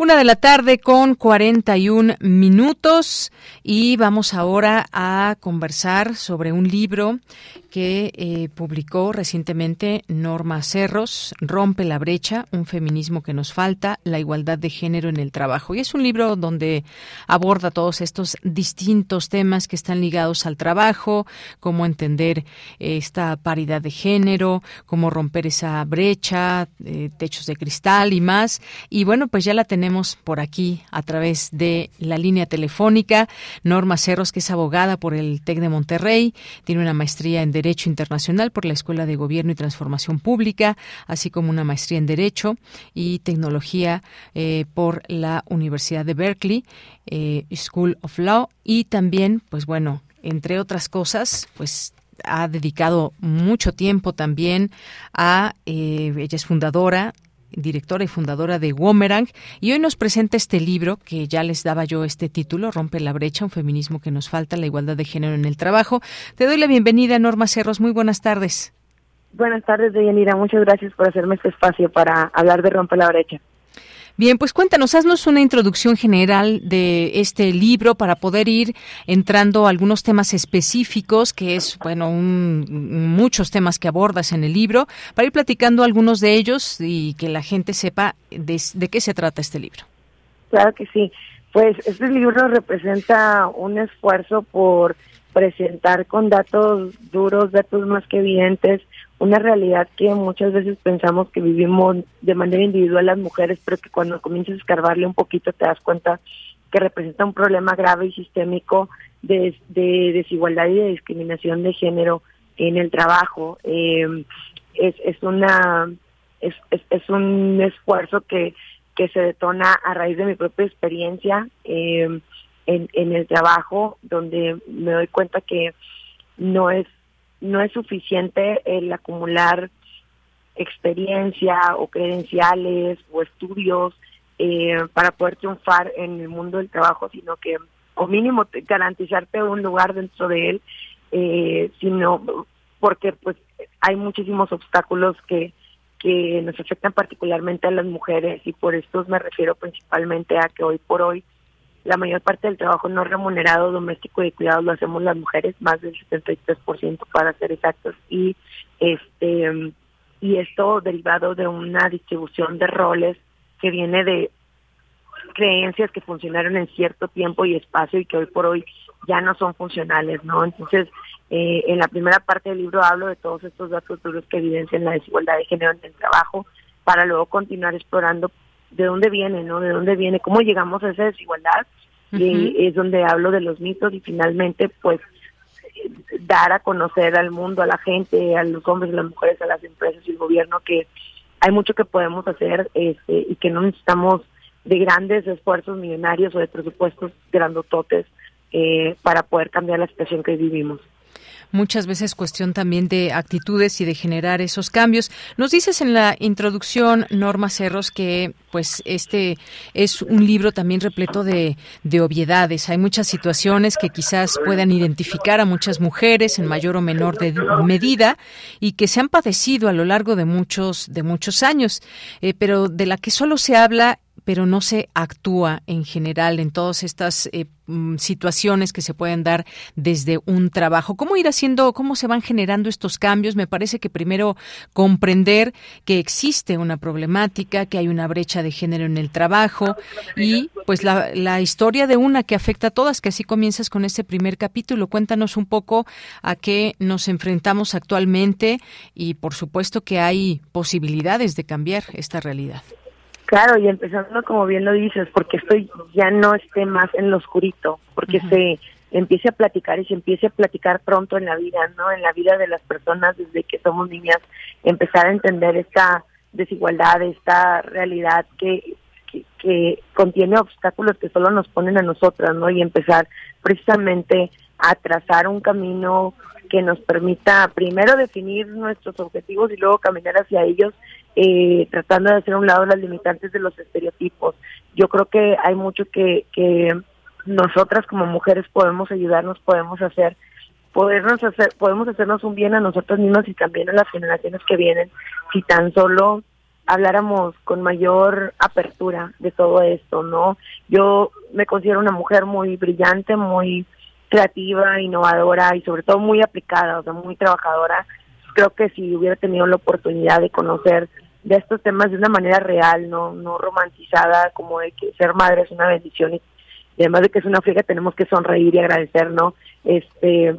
Una de la tarde con 41 minutos y vamos ahora a conversar sobre un libro que eh, publicó recientemente Norma Cerros, Rompe la brecha, un feminismo que nos falta, la igualdad de género en el trabajo. Y es un libro donde aborda todos estos distintos temas que están ligados al trabajo, cómo entender esta paridad de género, cómo romper esa brecha, eh, techos de cristal y más. Y bueno, pues ya la tenemos por aquí a través de la línea telefónica. Norma Cerros, que es abogada por el TEC de Monterrey, tiene una maestría en Derecho Internacional por la Escuela de Gobierno y Transformación Pública, así como una maestría en Derecho y Tecnología eh, por la Universidad de Berkeley, eh, School of Law, y también, pues bueno, entre otras cosas, pues ha dedicado mucho tiempo también a, eh, ella es fundadora directora y fundadora de Womerang, y hoy nos presenta este libro que ya les daba yo este título, Rompe la brecha, un feminismo que nos falta, la igualdad de género en el trabajo. Te doy la bienvenida, Norma Cerros. Muy buenas tardes. Buenas tardes, Deyanira. Muchas gracias por hacerme este espacio para hablar de Rompe la brecha. Bien, pues cuéntanos, haznos una introducción general de este libro para poder ir entrando a algunos temas específicos, que es, bueno, muchos temas que abordas en el libro, para ir platicando algunos de ellos y que la gente sepa de, de qué se trata este libro. Claro que sí. Pues este libro representa un esfuerzo por presentar con datos duros, datos más que evidentes, una realidad que muchas veces pensamos que vivimos de manera individual las mujeres, pero que cuando comienzas a escarbarle un poquito te das cuenta que representa un problema grave y sistémico de, desigualdad y de discriminación de género en el trabajo. Eh, es, es una es, es, un esfuerzo que, que se detona a raíz de mi propia experiencia eh, en, en el trabajo, donde me doy cuenta que no es no es suficiente el acumular experiencia o credenciales o estudios eh, para poder triunfar en el mundo del trabajo, sino que, o mínimo, garantizarte un lugar dentro de él, eh, sino porque pues hay muchísimos obstáculos que, que nos afectan particularmente a las mujeres y por estos me refiero principalmente a que hoy por hoy la mayor parte del trabajo no remunerado doméstico y de cuidados lo hacemos las mujeres, más del 73% para ser exactos, y este y esto derivado de una distribución de roles que viene de creencias que funcionaron en cierto tiempo y espacio y que hoy por hoy ya no son funcionales, ¿no? Entonces, eh, en la primera parte del libro hablo de todos estos datos duros que evidencian la desigualdad de género en el trabajo para luego continuar explorando de dónde viene, ¿no? De dónde viene, cómo llegamos a esa desigualdad. Y es donde hablo de los mitos y finalmente, pues, dar a conocer al mundo, a la gente, a los hombres, a las mujeres, a las empresas y el gobierno que hay mucho que podemos hacer este, y que no necesitamos de grandes esfuerzos millonarios o de presupuestos grandototes eh, para poder cambiar la situación que vivimos muchas veces cuestión también de actitudes y de generar esos cambios. Nos dices en la introducción, Norma Cerros, que pues este es un libro también repleto de, de obviedades. Hay muchas situaciones que quizás puedan identificar a muchas mujeres en mayor o menor medida y que se han padecido a lo largo de muchos, de muchos años, eh, pero de la que solo se habla pero no se actúa en general en todas estas eh, mm, situaciones que se pueden dar desde un trabajo. ¿Cómo ir haciendo, cómo se van generando estos cambios? Me parece que primero comprender que existe una problemática, que hay una brecha de género en el trabajo y pues la, la historia de una que afecta a todas, que así comienzas con este primer capítulo. Cuéntanos un poco a qué nos enfrentamos actualmente y por supuesto que hay posibilidades de cambiar esta realidad. Claro, y empezando como bien lo dices, porque esto ya no esté más en lo oscurito, porque se empiece a platicar y se empiece a platicar pronto en la vida, ¿no? En la vida de las personas desde que somos niñas, empezar a entender esta desigualdad, esta realidad que, que, que contiene obstáculos que solo nos ponen a nosotras, ¿no? Y empezar precisamente a trazar un camino que nos permita primero definir nuestros objetivos y luego caminar hacia ellos eh, tratando de hacer a un lado las limitantes de los estereotipos. Yo creo que hay mucho que, que nosotras como mujeres podemos ayudarnos, podemos hacer, podernos hacer, podemos hacernos un bien a nosotras mismas y también a las generaciones que vienen, si tan solo habláramos con mayor apertura de todo esto, ¿no? Yo me considero una mujer muy brillante, muy creativa, innovadora y sobre todo muy aplicada, o sea, muy trabajadora creo que si hubiera tenido la oportunidad de conocer de estos temas de una manera real, no no romantizada, como de que ser madre es una bendición y, además de que es una friega tenemos que sonreír y agradecer, ¿no? Este,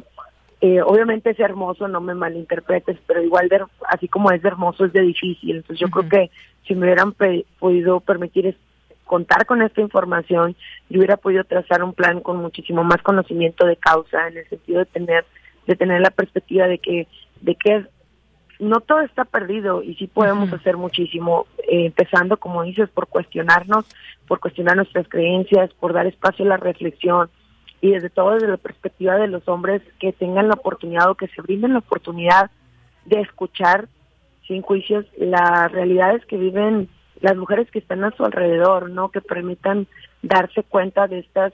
eh, obviamente es hermoso, no me malinterpretes, pero igual de, así como es de hermoso es de difícil. Entonces yo creo que si me hubieran podido permitir contar con esta información, yo hubiera podido trazar un plan con muchísimo más conocimiento de causa, en el sentido de tener de tener la perspectiva de que de que no todo está perdido y sí podemos hacer muchísimo, eh, empezando, como dices, por cuestionarnos, por cuestionar nuestras creencias, por dar espacio a la reflexión y desde todo desde la perspectiva de los hombres que tengan la oportunidad o que se brinden la oportunidad de escuchar sin juicios las realidades que viven las mujeres que están a su alrededor, ¿no? Que permitan darse cuenta de estas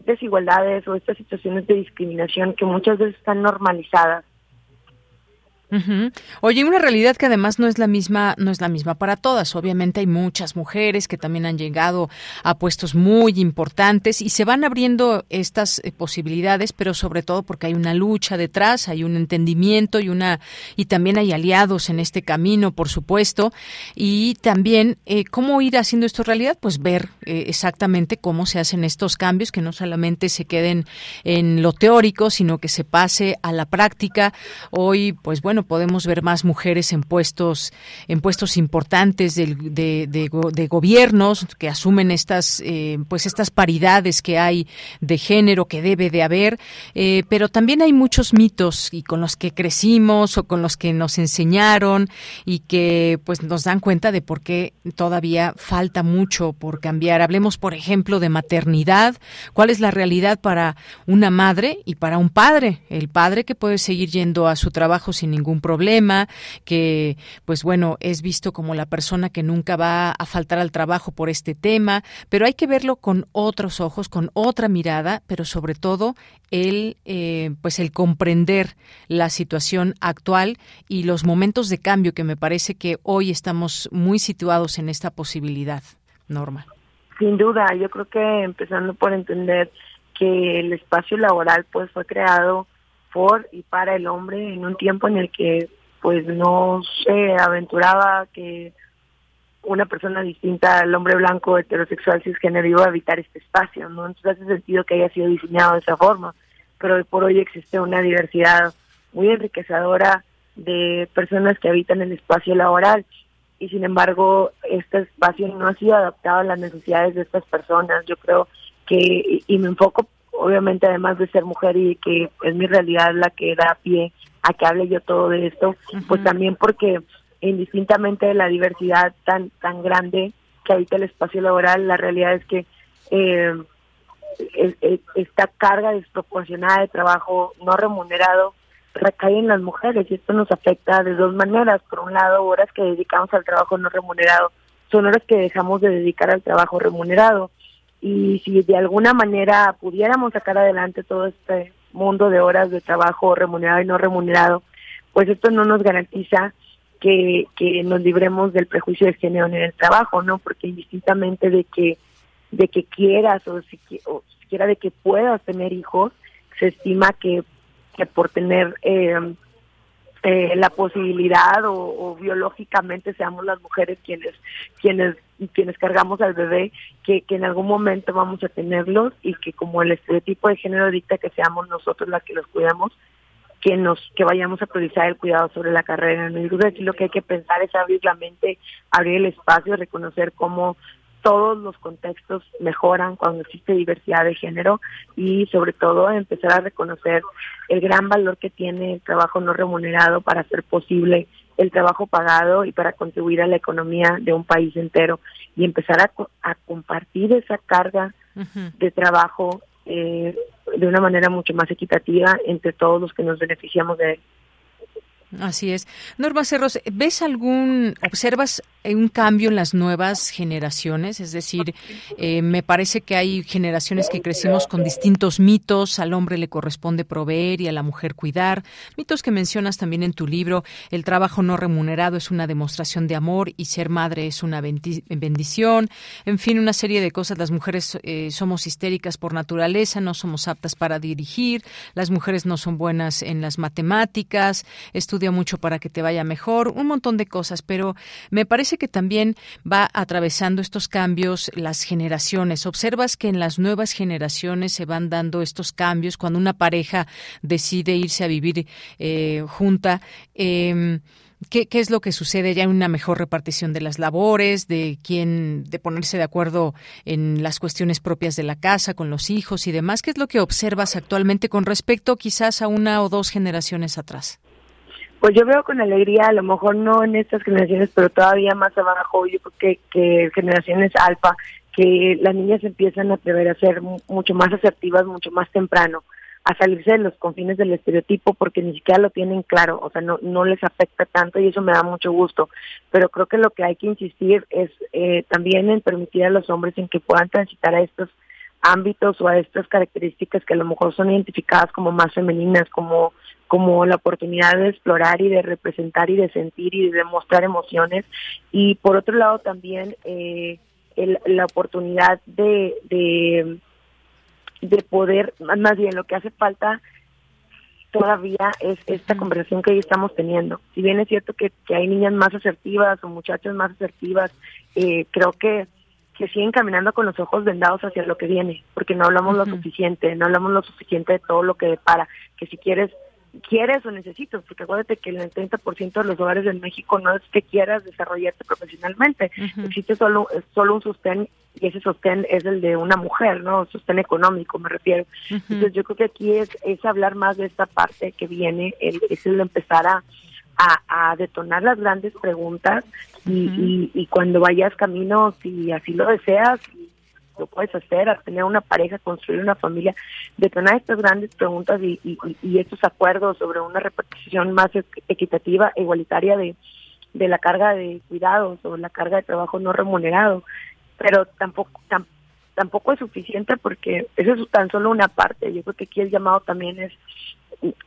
desigualdades o estas situaciones de discriminación que muchas veces están normalizadas Oye, una realidad que además no es la misma, no es la misma para todas. Obviamente hay muchas mujeres que también han llegado a puestos muy importantes y se van abriendo estas eh, posibilidades, pero sobre todo porque hay una lucha detrás, hay un entendimiento y una y también hay aliados en este camino, por supuesto. Y también eh, cómo ir haciendo esto realidad, pues ver eh, exactamente cómo se hacen estos cambios, que no solamente se queden en lo teórico, sino que se pase a la práctica. Hoy, pues bueno podemos ver más mujeres en puestos, en puestos importantes de, de, gobiernos que asumen estas, eh, pues estas paridades que hay de género que debe de haber, eh, pero también hay muchos mitos y con los que crecimos o con los que nos enseñaron y que pues nos dan cuenta de por qué todavía falta mucho por cambiar. Hablemos, por ejemplo, de maternidad. ¿Cuál es la realidad para una madre y para un padre? El padre que puede seguir yendo a su trabajo sin ningún un problema, que pues bueno, es visto como la persona que nunca va a faltar al trabajo por este tema, pero hay que verlo con otros ojos, con otra mirada, pero sobre todo el eh, pues el comprender la situación actual y los momentos de cambio que me parece que hoy estamos muy situados en esta posibilidad, Norma. Sin duda, yo creo que empezando por entender que el espacio laboral pues fue creado por y para el hombre en un tiempo en el que pues no se aventuraba que una persona distinta al hombre blanco heterosexual cisgénero iba a habitar este espacio, ¿no? Entonces hace sentido que haya sido diseñado de esa forma, pero hoy por hoy existe una diversidad muy enriquecedora de personas que habitan el espacio laboral y sin embargo este espacio no ha sido adaptado a las necesidades de estas personas. Yo creo que, y me enfoco obviamente además de ser mujer y que es mi realidad la que da pie a que hable yo todo de esto, pues también porque indistintamente de la diversidad tan tan grande que habita el espacio laboral, la realidad es que eh, esta carga desproporcionada de trabajo no remunerado recae en las mujeres y esto nos afecta de dos maneras. Por un lado, horas que dedicamos al trabajo no remunerado son horas que dejamos de dedicar al trabajo remunerado y si de alguna manera pudiéramos sacar adelante todo este mundo de horas de trabajo remunerado y no remunerado, pues esto no nos garantiza que, que nos libremos del prejuicio de género en el trabajo, ¿no? Porque indistintamente de que de que quieras o, si, o siquiera de que puedas tener hijos, se estima que, que por tener eh, eh, la posibilidad o, biológicamente seamos las mujeres quienes quienes quienes cargamos al bebé que, que en algún momento vamos a tenerlos y que como el estereotipo de género dicta que seamos nosotros las que los cuidamos que nos que vayamos a priorizar el cuidado sobre la carrera. ¿no? Y lo que hay que pensar es abrir la mente, abrir el espacio, reconocer cómo todos los contextos mejoran cuando existe diversidad de género y sobre todo empezar a reconocer el gran valor que tiene el trabajo no remunerado para hacer posible el trabajo pagado y para contribuir a la economía de un país entero y empezar a, compartir esa carga de trabajo eh, de una manera mucho más equitativa entre todos los que nos beneficiamos de él. Así es. Norma Cerros, ¿ves algún, observas un cambio en las nuevas generaciones? Es decir, eh, me parece que hay generaciones que crecimos con distintos mitos, al hombre le corresponde proveer y a la mujer cuidar, mitos que mencionas también en tu libro, el trabajo no remunerado es una demostración de amor y ser madre es una bendición, en fin, una serie de cosas. Las mujeres eh, somos histéricas por naturaleza, no somos aptas para dirigir, las mujeres no son buenas en las matemáticas, estudia mucho para que te vaya mejor, un montón de cosas, pero me parece que también va atravesando estos cambios las generaciones. Observas que en las nuevas generaciones se van dando estos cambios cuando una pareja decide irse a vivir eh, junta. Eh, ¿Qué, ¿Qué, es lo que sucede ya en una mejor repartición de las labores, de quién, de ponerse de acuerdo en las cuestiones propias de la casa, con los hijos y demás? ¿Qué es lo que observas actualmente con respecto quizás a una o dos generaciones atrás? Pues yo veo con alegría, a lo mejor no en estas generaciones, pero todavía más abajo, yo creo que, que generaciones alfa, que las niñas empiezan a atrever a ser mucho más asertivas, mucho más temprano, a salirse de los confines del estereotipo porque ni siquiera lo tienen claro, o sea, no, no les afecta tanto y eso me da mucho gusto. Pero creo que lo que hay que insistir es eh, también en permitir a los hombres en que puedan transitar a estos ámbitos o a estas características que a lo mejor son identificadas como más femeninas, como como la oportunidad de explorar y de representar y de sentir y de demostrar emociones. Y por otro lado también eh, la oportunidad de, de de poder, más bien lo que hace falta todavía es esta conversación que hoy estamos teniendo. Si bien es cierto que, que hay niñas más asertivas o muchachas más asertivas, eh, creo que que siguen caminando con los ojos vendados hacia lo que viene, porque no hablamos lo suficiente, no hablamos lo suficiente de todo lo que depara, que si quieres quieres o necesitas, porque acuérdate que el 30% de los hogares en México no es que quieras desarrollarte profesionalmente, existe solo, solo un sostén y ese sostén es el de una mujer, ¿no? Sostén económico, me refiero. Entonces yo creo que aquí es, es hablar más de esta parte que viene, el, es el empezar a, a, detonar las grandes preguntas y, y, cuando vayas camino, si así lo deseas, lo puedes hacer, a tener una pareja, construir una familia, detonar estas grandes preguntas y, y, estos acuerdos sobre una repartición más equitativa, igualitaria de, de la carga de cuidados o la carga de trabajo no remunerado. Pero tampoco, tampoco es suficiente porque eso es tan solo una parte. Yo creo que aquí el llamado también es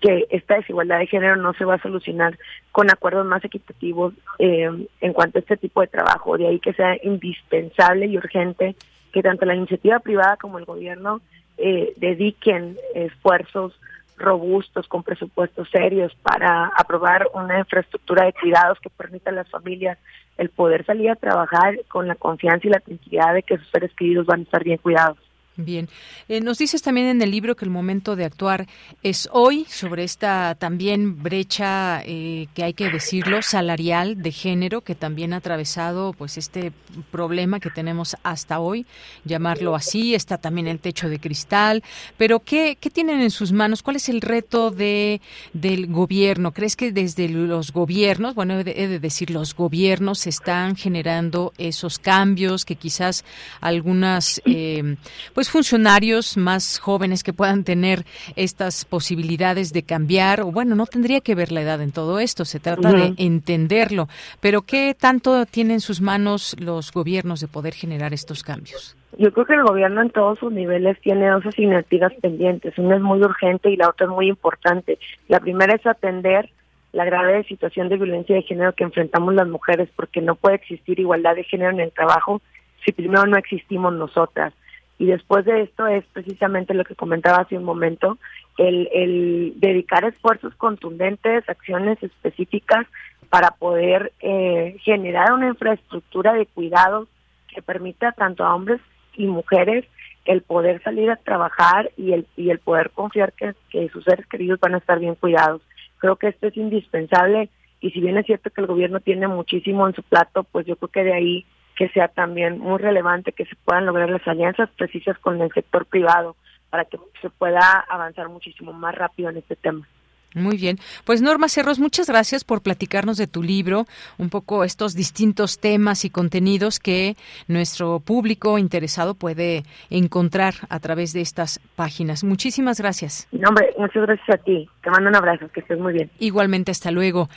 que esta desigualdad de género no se va a solucionar con acuerdos más equitativos eh, en cuanto a este tipo de trabajo. De ahí que sea indispensable y urgente que tanto la iniciativa privada como el gobierno eh, dediquen esfuerzos robustos con presupuestos serios para aprobar una infraestructura de cuidados que permita a las familias el poder salir a trabajar con la confianza y la tranquilidad de que sus seres queridos van a estar bien cuidados. Bien, eh, nos dices también en el libro que el momento de actuar es hoy sobre esta también brecha eh, que hay que decirlo salarial de género que también ha atravesado pues este problema que tenemos hasta hoy, llamarlo así. Está también el techo de cristal, pero qué qué tienen en sus manos? ¿Cuál es el reto de del gobierno? ¿Crees que desde los gobiernos, bueno he de, decir los gobiernos están generando esos cambios que quizás algunas eh, pues funcionarios más jóvenes que puedan tener estas posibilidades de cambiar, o bueno, no tendría que ver la edad en todo esto, se trata de entenderlo, pero ¿qué tanto tienen en sus manos los gobiernos de poder generar estos cambios? Yo creo que el gobierno en todos sus niveles tiene dos asignaturas pendientes, una es muy urgente y la otra es muy importante. La primera es atender la grave situación de violencia de género que enfrentamos las mujeres, porque no puede existir igualdad de género en el trabajo si primero no existimos nosotras. Y después de esto es precisamente lo que comentaba hace un momento, el, dedicar esfuerzos contundentes, acciones específicas para poder eh, generar una infraestructura de cuidados que permita tanto a hombres y mujeres el poder salir a trabajar y el, y el poder confiar que, que sus seres queridos van a estar bien cuidados. Creo que esto es indispensable y si bien es cierto que el gobierno tiene muchísimo en su plato, pues yo creo que de ahí que sea también muy relevante que se puedan lograr las alianzas precisas con el sector privado para que se pueda avanzar muchísimo más rápido en este tema. Muy bien. Pues Norma Cerros, muchas gracias por platicarnos de tu libro, un poco estos distintos temas y contenidos que nuestro público interesado puede encontrar a través de estas páginas. Muchísimas gracias. No, hombre, muchas gracias a ti. Te mando un abrazo, que estés muy bien. Igualmente, hasta luego.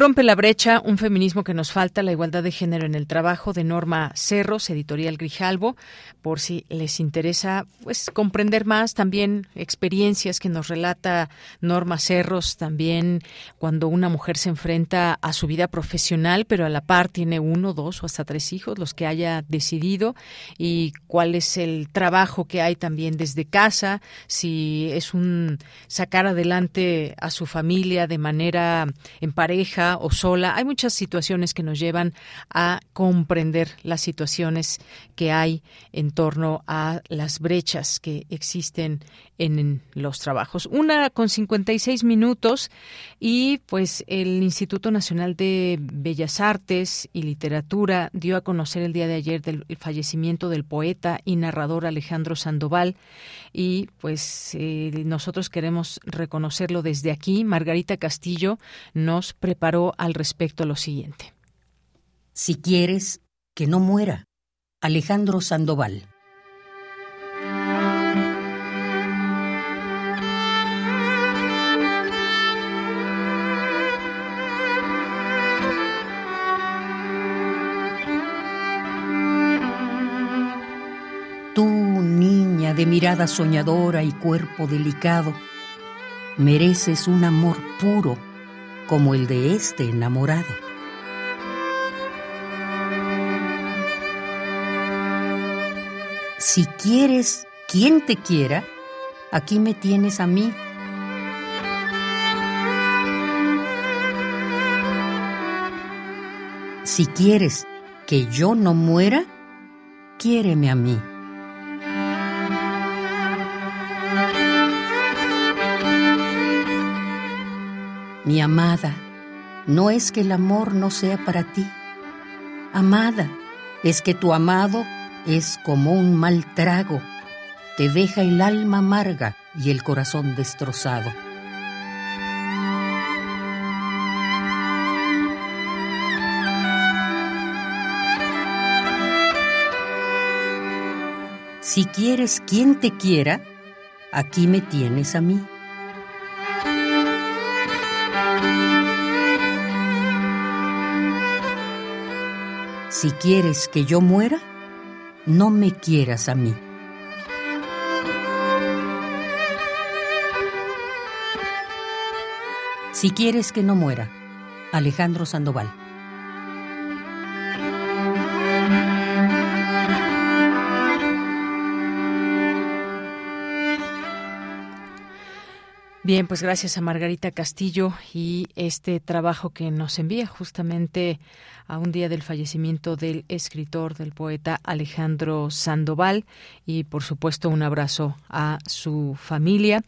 Rompe la brecha, un feminismo que nos falta, la igualdad de género en el trabajo de Norma Cerros, editorial Grijalvo, por si les interesa pues comprender más también experiencias que nos relata Norma Cerros también cuando una mujer se enfrenta a su vida profesional, pero a la par tiene uno, dos o hasta tres hijos, los que haya decidido y cuál es el trabajo que hay también desde casa, si es un sacar adelante a su familia de manera en pareja o sola. Hay muchas situaciones que nos llevan a comprender las situaciones que hay en torno a las brechas que existen en los trabajos. Una con 56 minutos y pues el Instituto Nacional de Bellas Artes y Literatura dio a conocer el día de ayer del fallecimiento del poeta y narrador Alejandro Sandoval y pues eh, nosotros queremos reconocerlo desde aquí. Margarita Castillo nos preparó al respecto lo siguiente. Si quieres, que no muera. Alejandro Sandoval. De mirada soñadora y cuerpo delicado, mereces un amor puro como el de este enamorado. Si quieres quien te quiera, aquí me tienes a mí. Si quieres que yo no muera, quiéreme a mí. Mi amada, no es que el amor no sea para ti. Amada, es que tu amado es como un mal trago. Te deja el alma amarga y el corazón destrozado. Si quieres quien te quiera, aquí me tienes a mí. Si quieres que yo muera, no me quieras a mí. Si quieres que no muera, Alejandro Sandoval. Bien, pues gracias a Margarita Castillo y este trabajo que nos envía justamente a un día del fallecimiento del escritor, del poeta Alejandro Sandoval y por supuesto un abrazo a su familia.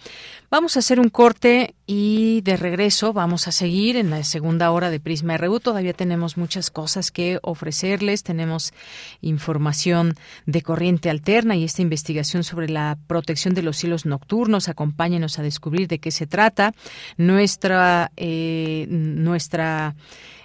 Vamos a hacer un corte y de regreso vamos a seguir en la segunda hora de Prisma RU. Todavía tenemos muchas cosas que ofrecerles. Tenemos información de corriente alterna y esta investigación sobre la protección de los cielos nocturnos. Acompáñenos a descubrir de qué se trata. Nuestra, eh, nuestra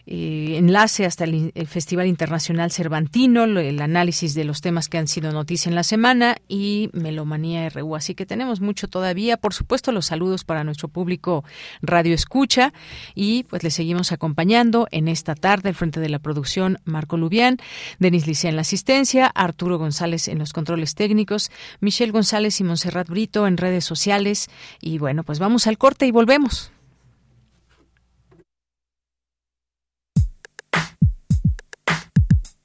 eh, enlace hasta el, Festival Internacional Cervantino, el análisis de los temas que han sido noticia en la semana y Melomanía RU. Así que tenemos mucho todavía. Por supuesto, los saludos para nuestro público Radio Escucha y pues le seguimos acompañando en esta tarde al frente de la producción Marco Lubián, Denis Licea en la asistencia, Arturo González en los controles técnicos, Michelle González y Monserrat Brito en redes sociales. Y bueno, pues vamos al corte y volvemos.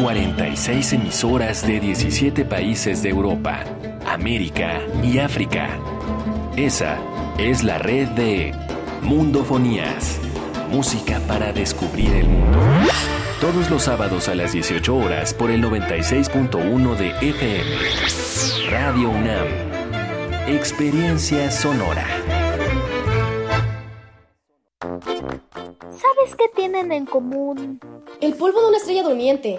46 emisoras de 17 países de Europa, América y África. Esa es la red de Mundofonías, música para descubrir el mundo. Todos los sábados a las 18 horas por el 96.1 de FM. Radio UNAM. Experiencia sonora. ¿Sabes qué tienen en común? El polvo de una estrella durmiente,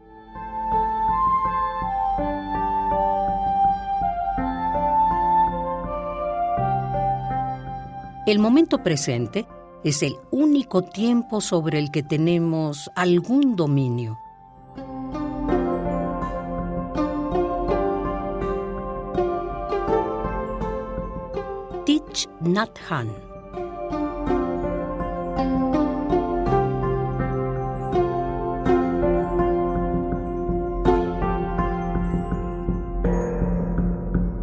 El momento presente es el único tiempo sobre el que tenemos algún dominio. Tich Nhat Hanh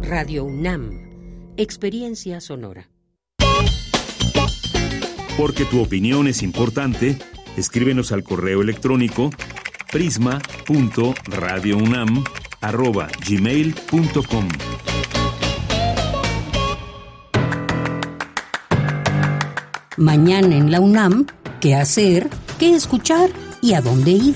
Radio UNAM, Experiencia Sonora. Porque tu opinión es importante, escríbenos al correo electrónico prisma.radiounam@gmail.com. Mañana en la UNAM, ¿qué hacer? ¿Qué escuchar? ¿Y a dónde ir?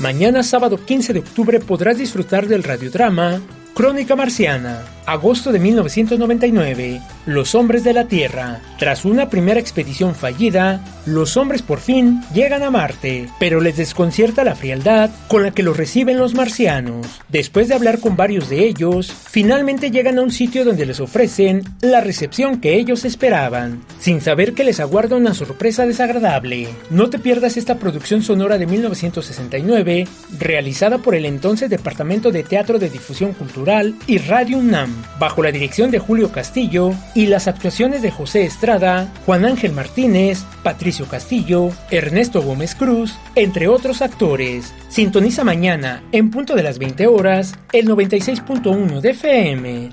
Mañana sábado 15 de octubre podrás disfrutar del radiodrama Crónica Marciana, agosto de 1999. Los hombres de la Tierra. Tras una primera expedición fallida, los hombres por fin llegan a Marte, pero les desconcierta la frialdad con la que los reciben los marcianos. Después de hablar con varios de ellos, finalmente llegan a un sitio donde les ofrecen la recepción que ellos esperaban, sin saber que les aguarda una sorpresa desagradable. No te pierdas esta producción sonora de 1969, realizada por el entonces Departamento de Teatro de Difusión Cultural y Radio UNAM, bajo la dirección de Julio Castillo y las actuaciones de José Estrada, Juan Ángel Martínez, Patricio Castillo, Ernesto Gómez Cruz, entre otros actores. Sintoniza mañana, en punto de las 20 horas, el 96.1 de FM.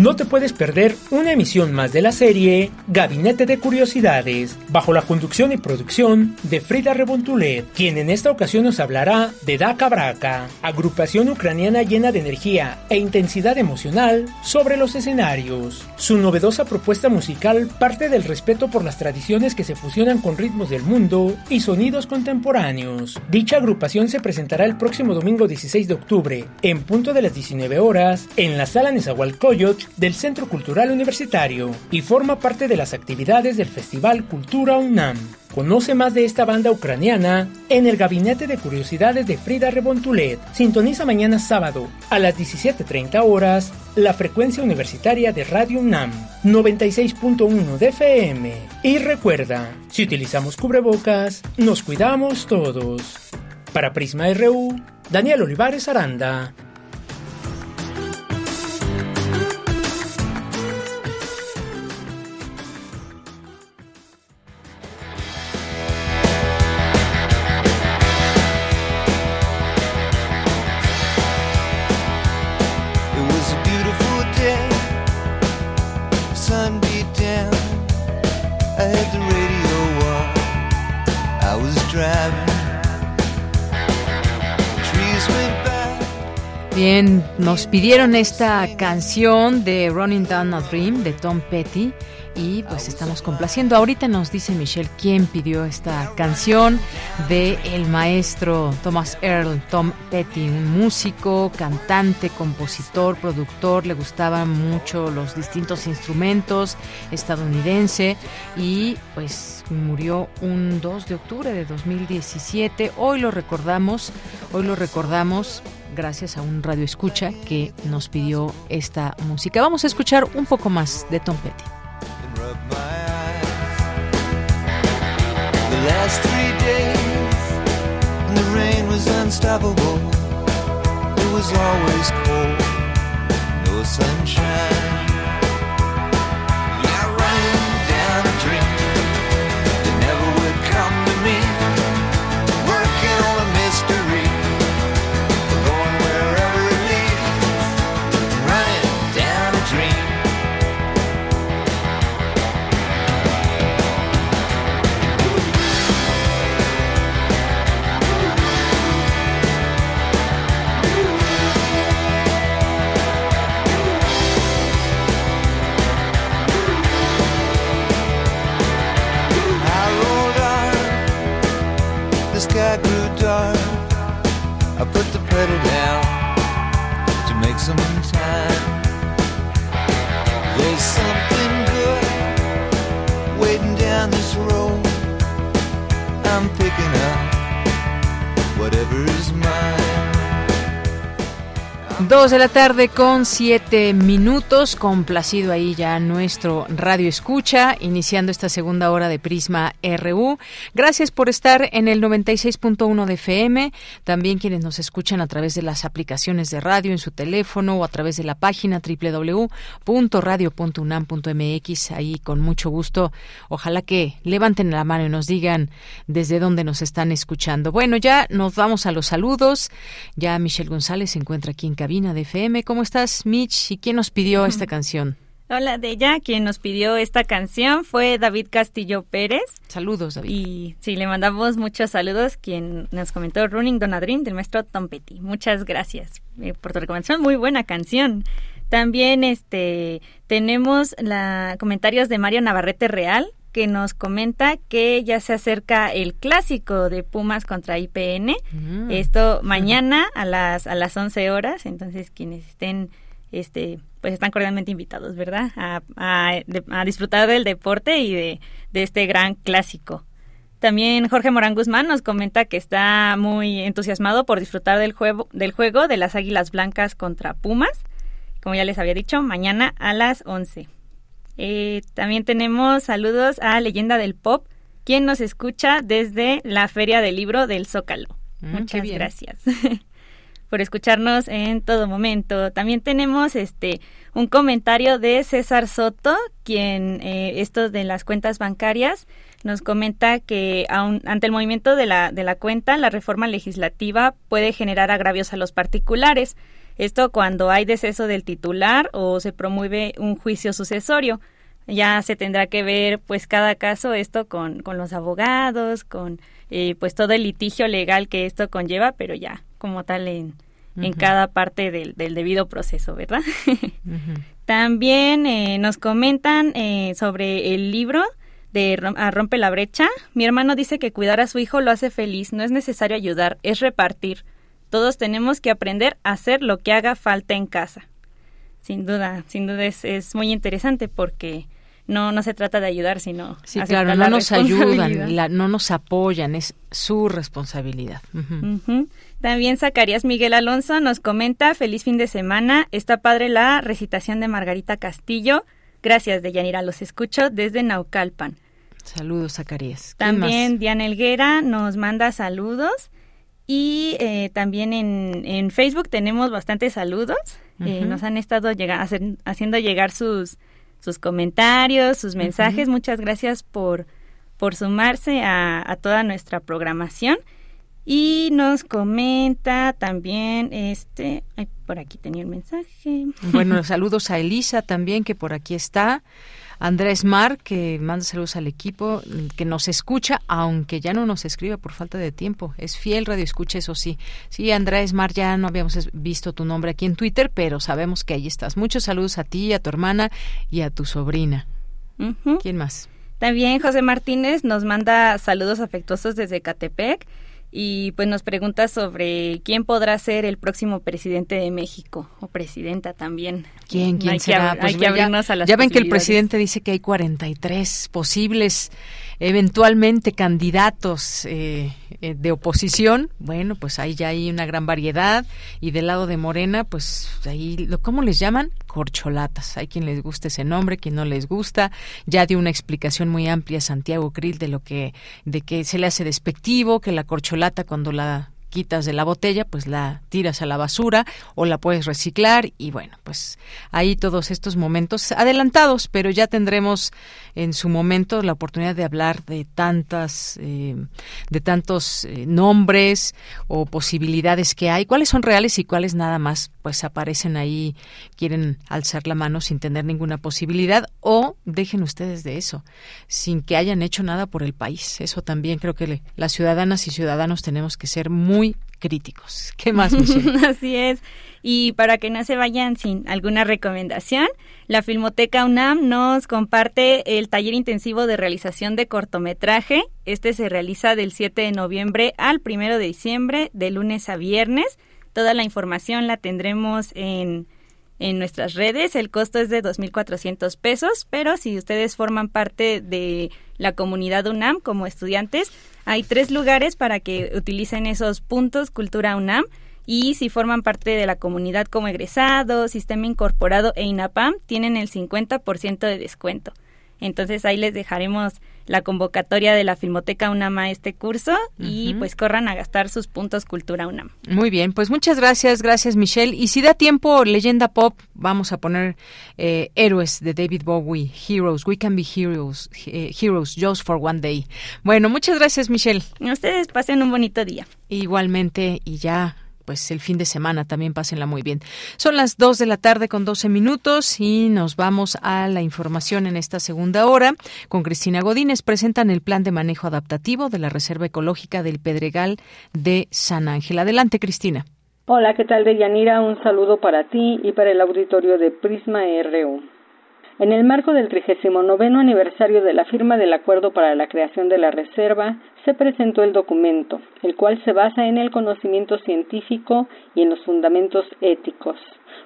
No te puedes perder una emisión más de la serie Gabinete de Curiosidades, bajo la conducción y producción de Frida Rebontulet, quien en esta ocasión nos hablará de Daka Braka, agrupación ucraniana llena de energía e intensidad emocional sobre los escenarios. Su novedosa propuesta musical parte del respeto por las tradiciones que se fusionan con ritmos del mundo y sonidos contemporáneos. Dicha agrupación se presentará el próximo domingo 16 de octubre, en punto de las 19 horas, en la sala Nezahualcóyotl del Centro Cultural Universitario y forma parte de las actividades del Festival Cultura UNAM. Conoce más de esta banda ucraniana en el Gabinete de Curiosidades de Frida Rebontulet. Sintoniza mañana sábado a las 17.30 horas la frecuencia universitaria de Radio UNAM 96.1 de FM. Y recuerda, si utilizamos cubrebocas, nos cuidamos todos. Para Prisma RU, Daniel Olivares Aranda. Nos pidieron esta canción de Running Down a Dream de Tom Petty y pues estamos complaciendo. Ahorita nos dice Michelle quién pidió esta canción de el maestro Thomas Earl, Tom Petty, un músico, cantante, compositor, productor, le gustaban mucho los distintos instrumentos estadounidense y pues murió un 2 de octubre de 2017. Hoy lo recordamos, hoy lo recordamos gracias a un radio escucha que nos pidió esta música. Vamos a escuchar un poco más de Tom Petty. pedal down to make some time. There's something good waiting down this road. I'm picking up whatever is mine. Dos de la tarde con siete minutos, complacido ahí ya nuestro radio escucha, iniciando esta segunda hora de Prisma RU. Gracias por estar en el 96.1 de FM, también quienes nos escuchan a través de las aplicaciones de radio en su teléfono o a través de la página www.radio.unam.mx, ahí con mucho gusto. Ojalá que levanten la mano y nos digan desde dónde nos están escuchando. Bueno, ya nos vamos a los saludos. Ya Michelle González se encuentra aquí en cabina de FM. ¿Cómo estás, Mitch? ¿Y quién nos pidió esta canción? Hola, de ella. Quien nos pidió esta canción fue David Castillo Pérez. Saludos, David. Y sí, le mandamos muchos saludos. Quien nos comentó Running Donadrin del maestro Tom Petty. Muchas gracias eh, por tu recomendación. Muy buena canción. También este tenemos la comentarios de Mario Navarrete Real que nos comenta que ya se acerca el clásico de Pumas contra IPN. Mm. Esto mañana a las a las 11 horas, entonces quienes estén este pues están cordialmente invitados, ¿verdad? A, a, disfrutar del deporte y de, de este gran clásico. También Jorge Morán Guzmán nos comenta que está muy entusiasmado por disfrutar del juego, del juego de las Águilas Blancas contra Pumas, como ya les había dicho, mañana a las 11. Eh, también tenemos saludos a Leyenda del Pop, quien nos escucha desde la Feria del Libro del Zócalo. Mm, Muchas gracias [LAUGHS] por escucharnos en todo momento. También tenemos este un comentario de César Soto, quien eh, esto de las cuentas bancarias nos comenta que ante el movimiento de la, de la cuenta, la reforma legislativa puede generar agravios a los particulares. Esto cuando hay deceso del titular o se promueve un juicio sucesorio. Ya se tendrá que ver pues cada caso esto con, con los abogados, con eh, pues todo el litigio legal que esto conlleva, pero ya como tal en, en cada parte del, del, debido proceso, ¿verdad? [LAUGHS] También eh, nos comentan eh, sobre el libro de a Rompe la Brecha. Mi hermano dice que cuidar a su hijo lo hace feliz, no es necesario ayudar, es repartir. Todos tenemos que aprender a hacer lo que haga falta en casa. Sin duda, sin duda es, muy interesante porque no, no se trata de ayudar, sino sí, claro, no nos ayudan, no nos apoyan, es su responsabilidad. También Zacarías Miguel Alonso nos comenta, feliz fin de semana, está padre la recitación de Margarita Castillo. Gracias, Deyanira, los escucho desde Naucalpan. Saludos, Zacarías. También Diana Elguera nos manda saludos. Y eh, también en, en, Facebook tenemos bastantes saludos. Eh, nos han estado haciendo llegar sus, sus comentarios, sus mensajes. Muchas gracias por, por sumarse a, a, toda nuestra programación. Y nos comenta también, este, por aquí tenía el mensaje. Bueno, [LAUGHS] saludos a Elisa también, que por aquí está. Andrés Mar, que manda saludos al equipo, que nos escucha, aunque ya no nos escribe por falta de tiempo. Es fiel radio escucha, eso sí. Sí, Andrés Mar, ya no habíamos visto tu nombre aquí en Twitter, pero sabemos que ahí estás. Muchos saludos a ti, a tu hermana y a tu sobrina. ¿Quién más? También José Martínez nos manda saludos afectuosos desde Catepec y pues nos pregunta sobre quién podrá ser el próximo presidente de México o presidenta también. ¿Quién, quién será? pues ya, ya ven que el presidente dice que hay 43 posibles eventualmente candidatos eh, eh, de oposición, bueno, pues ahí ya hay una gran variedad y del lado de Morena, pues ahí, ¿cómo les llaman? Corcholatas. Hay quien les gusta ese nombre, quien no les gusta. Ya dio una explicación muy amplia Santiago Krill de lo que, de que se le hace despectivo, que la corcholata cuando la quitas de la botella, pues la tiras a la basura o la puedes reciclar y bueno, pues ahí todos estos momentos adelantados, pero ya tendremos en su momento la oportunidad de hablar de tantas, eh, de tantos eh, nombres o posibilidades que hay, cuáles son reales y cuáles nada más pues aparecen ahí, quieren alzar la mano sin tener ninguna posibilidad o dejen ustedes de eso, sin que hayan hecho nada por el país. Eso también creo que las ciudadanas y ciudadanos tenemos que ser muy críticos. ¿Qué más? [LAUGHS] Así es. Y para que no se vayan sin alguna recomendación, la Filmoteca UNAM nos comparte el taller intensivo de realización de cortometraje. Este se realiza del 7 de noviembre al 1 de diciembre, de lunes a viernes. Toda la información la tendremos en, en nuestras redes. El costo es de 2.400 pesos, pero si ustedes forman parte de la comunidad UNAM como estudiantes, Hay tres lugares para que utilicen esos puntos Cultura UNAM y si forman parte de la comunidad como egresados, sistema incorporado e INAPAM, tienen el 50% de descuento. Entonces ahí les dejaremos la convocatoria de la Filmoteca UNAM a este curso y pues corran a gastar sus puntos Cultura UNAM. Muy bien, pues muchas gracias, gracias Michelle. Y si da tiempo, leyenda pop, vamos a poner eh, héroes de David Bowie, Heroes, We Can Be Heroes, eh, Heroes, Just for One Day. Bueno, muchas gracias Michelle. Ustedes pasen un bonito día. Igualmente, y ya pues el fin de semana también pásenla muy bien. Son las 2 de la tarde con 12 minutos y nos vamos a la información en esta segunda hora. Con Cristina Godínez presentan el plan de manejo adaptativo de la Reserva Ecológica del Pedregal de San Ángel. Adelante, Cristina. Hola, ¿qué tal, Deyanira? Un saludo para ti y para el auditorio de Prisma RU. En el marco del 39 aniversario de la firma del acuerdo para la creación de la reserva, se presentó el documento, el cual se basa en el conocimiento científico y en los fundamentos éticos,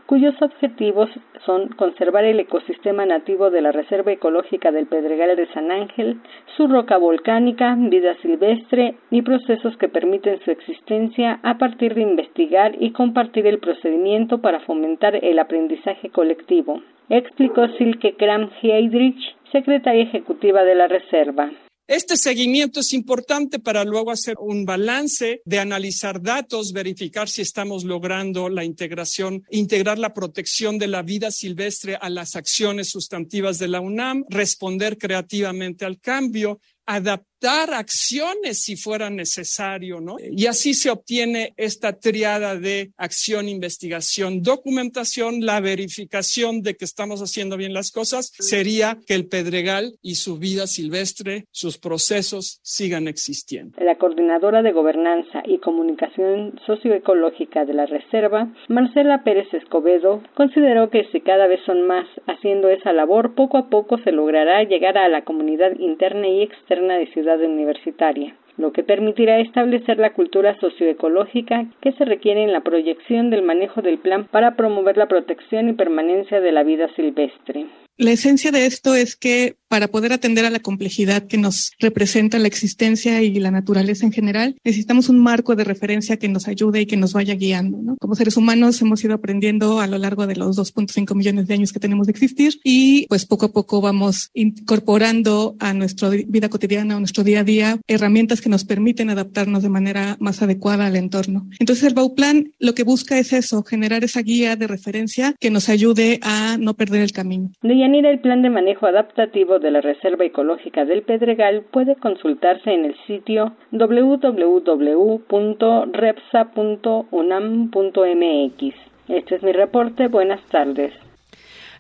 cuyos objetivos son conservar el ecosistema nativo de la Reserva Ecológica del Pedregal de San Ángel, su roca volcánica, vida silvestre y procesos que permiten su existencia a partir de investigar y compartir el procedimiento para fomentar el aprendizaje colectivo, explicó Silke Kram Heydrich, secretaria ejecutiva de la Reserva. Este seguimiento es importante para luego hacer un balance de analizar datos, verificar si estamos logrando la integración, integrar la protección de la vida silvestre a las acciones sustantivas de la UNAM, responder creativamente al cambio, adaptar acciones si fuera necesario, ¿no? Y así se obtiene esta triada de acción, investigación, documentación, la verificación de que estamos haciendo bien las cosas, sería que el Pedregal y su vida silvestre, sus procesos sigan existiendo. La coordinadora de gobernanza y comunicación socioecológica de la Reserva, Marcela Pérez Escobedo, consideró que si cada vez son más haciendo esa labor, poco a poco se logrará llegar a la comunidad interna y externa de Universitaria, lo que permitirá establecer la cultura socioecológica que se requiere en la proyección del manejo del plan para promover la protección y permanencia de la vida silvestre. La esencia de esto es que para poder atender a la complejidad que nos representa la existencia y la naturaleza en general, necesitamos un marco de referencia que nos ayude y que nos vaya guiando. Como seres humanos hemos ido aprendiendo a lo largo de los 2.5 millones de años que tenemos de existir y pues poco a poco vamos incorporando a nuestra vida cotidiana, a nuestro día a día, herramientas que nos permiten adaptarnos de manera más adecuada al entorno. Entonces el Bauplan lo que busca es eso, generar esa guía de referencia que nos ayude a no perder el camino. Deyanira, el plan de manejo adaptativo de la Reserva Ecológica del Pedregal puede consultarse en el sitio www.repsa.unam.mx. Este es mi reporte. Buenas tardes.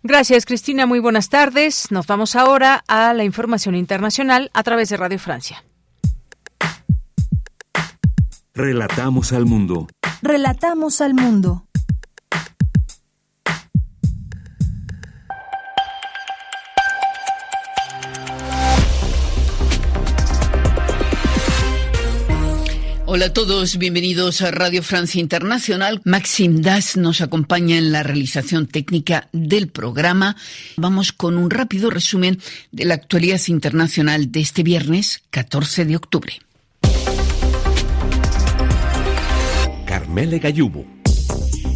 Gracias, Cristina. Muy buenas tardes. Nos vamos ahora a la información internacional a través de Radio Francia. Relatamos al mundo. Relatamos al mundo. Hola a todos, bienvenidos a Radio Francia Internacional. Maxim Das nos acompaña en la realización técnica del programa. Vamos con un rápido resumen de la actualidad internacional de este viernes 14 de octubre. Carmele Gallubo.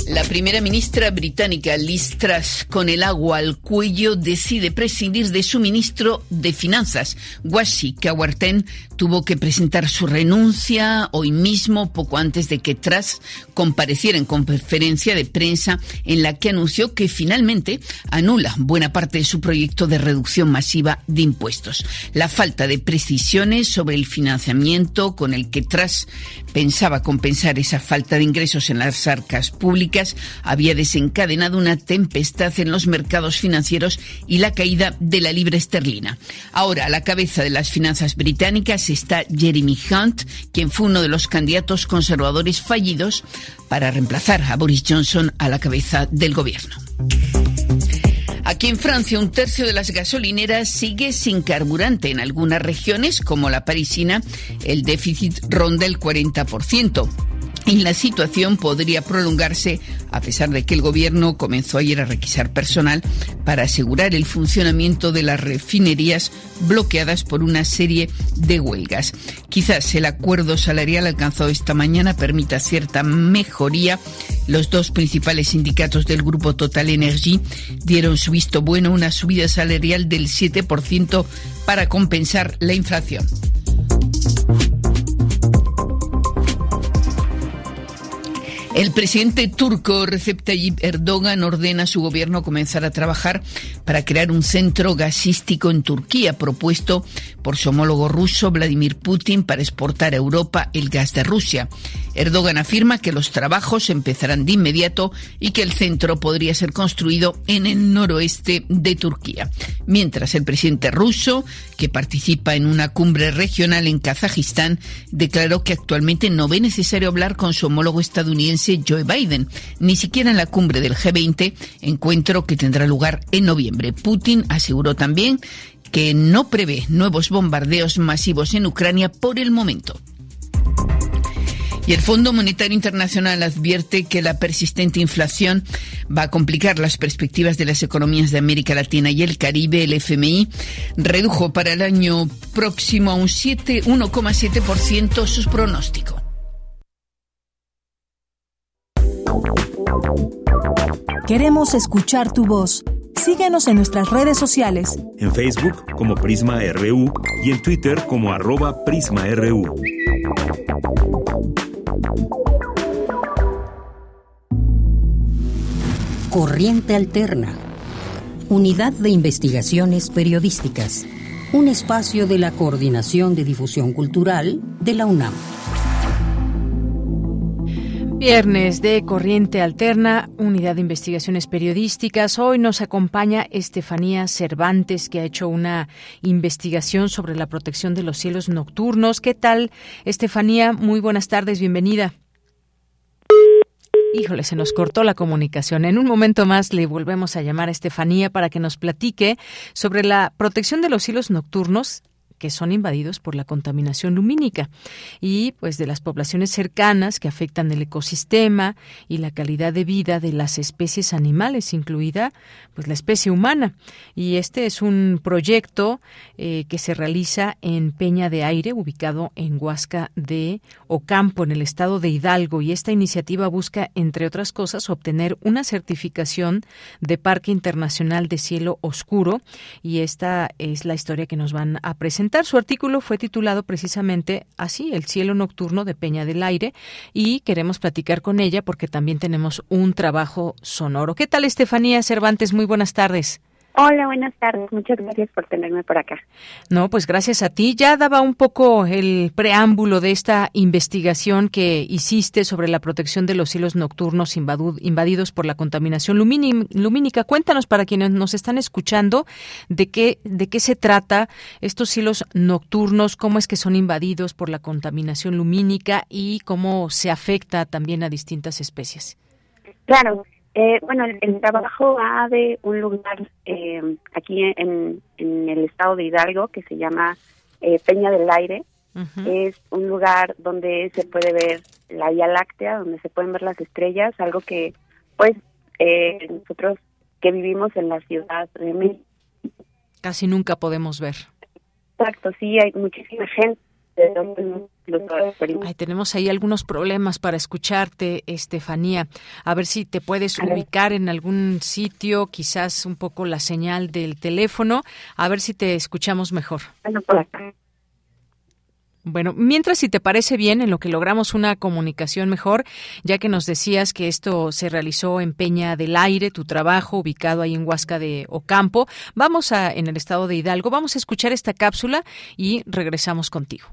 La primera ministra británica Liz Truss, con el agua al cuello, decide prescindir de su ministro de Finanzas. Washi Kawarten tuvo que presentar su renuncia hoy mismo, poco antes de que Truss compareciera en conferencia de prensa en la que anunció que finalmente anula buena parte de su proyecto de reducción masiva de impuestos. La falta de precisiones sobre el financiamiento con el que Truss pensaba compensar esa falta de ingresos en las arcas públicas había desencadenado una tempestad en los mercados financieros y la caída de la libra esterlina. Ahora, a la cabeza de las finanzas británicas está Jeremy Hunt, quien fue uno de los candidatos conservadores fallidos para reemplazar a Boris Johnson a la cabeza del gobierno. Aquí en Francia, un tercio de las gasolineras sigue sin carburante. En algunas regiones, como la parisina, el déficit ronda el 40%. Y la situación podría prolongarse a pesar de que el gobierno comenzó ayer a requisar personal para asegurar el funcionamiento de las refinerías bloqueadas por una serie de huelgas. Quizás el acuerdo salarial alcanzado esta mañana permita cierta mejoría. Los dos principales sindicatos del grupo Total Energy dieron su visto bueno una subida salarial del 7% para compensar la inflación. El presidente turco Recep Tayyip Erdogan ordena a su gobierno comenzar a trabajar para crear un centro gasístico en Turquía, propuesto por su homólogo ruso Vladimir Putin para exportar a Europa el gas de Rusia. Erdogan afirma que los trabajos empezarán de inmediato y que el centro podría ser construido en el noroeste de Turquía. Mientras el presidente ruso, que participa en una cumbre regional en Kazajistán, declaró que actualmente no ve necesario hablar con su homólogo estadounidense Joe Biden, ni siquiera en la cumbre del G20, encuentro que tendrá lugar en noviembre. Putin aseguró también que no prevé nuevos bombardeos masivos en Ucrania por el momento. Y el Fondo Monetario Internacional advierte que la persistente inflación va a complicar las perspectivas de las economías de América Latina y el Caribe. El FMI redujo para el año próximo a un 1,7% sus pronósticos. Queremos escuchar tu voz. Síguenos en nuestras redes sociales. En Facebook como Prisma RU y en Twitter como arroba PrismaRU. Corriente Alterna. Unidad de Investigaciones Periodísticas. Un espacio de la Coordinación de Difusión Cultural de la UNAM. Viernes de Corriente Alterna, Unidad de Investigaciones Periodísticas. Hoy nos acompaña Estefanía Cervantes, que ha hecho una investigación sobre la protección de los cielos nocturnos. ¿Qué tal, Estefanía? Muy buenas tardes, bienvenida. Híjole, se nos cortó la comunicación. En un momento más le volvemos a llamar a Estefanía para que nos platique sobre la protección de los cielos nocturnos que son invadidos por la contaminación lumínica y pues de las poblaciones cercanas que afectan el ecosistema y la calidad de vida de las especies animales, incluida pues la especie humana. Y este es un proyecto eh, que se realiza en Peña de Aire, ubicado en Huasca de Ocampo, en el estado de Hidalgo. Y esta iniciativa busca, entre otras cosas, obtener una certificación de Parque Internacional de Cielo Oscuro. Y esta es la historia que nos van a presentar su artículo fue titulado precisamente así, El cielo nocturno de Peña del Aire, y queremos platicar con ella porque también tenemos un trabajo sonoro. ¿Qué tal, Estefanía Cervantes? Muy buenas tardes. Hola, buenas tardes. Muchas gracias por tenerme por acá. No, pues gracias a ti. Ya daba un poco el preámbulo de esta investigación que hiciste sobre la protección de los cielos nocturnos invadidos por la contaminación lumínica. Cuéntanos para quienes nos están escuchando de qué de qué se trata estos cielos nocturnos, cómo es que son invadidos por la contaminación lumínica y cómo se afecta también a distintas especies. Claro. Eh, bueno, el, trabajo va de un lugar eh, aquí en, el estado de Hidalgo que se llama eh, Peña del Aire. Es un lugar donde se puede ver la Vía Láctea, donde se pueden ver las estrellas, algo que, pues, nosotros que vivimos en la ciudad de México. Casi nunca podemos ver. Exacto, sí, hay muchísima gente Ay, tenemos ahí algunos problemas para escucharte, Estefanía. A ver si te puedes ubicar en algún sitio, quizás un poco la señal del teléfono, a ver si te escuchamos mejor. Bueno, mientras si te parece bien, en lo que logramos una comunicación mejor, ya que nos decías que esto se realizó en Peña del Aire, tu trabajo ubicado ahí en Huasca de Ocampo, vamos a, en el estado de Hidalgo, vamos a escuchar esta cápsula y regresamos contigo.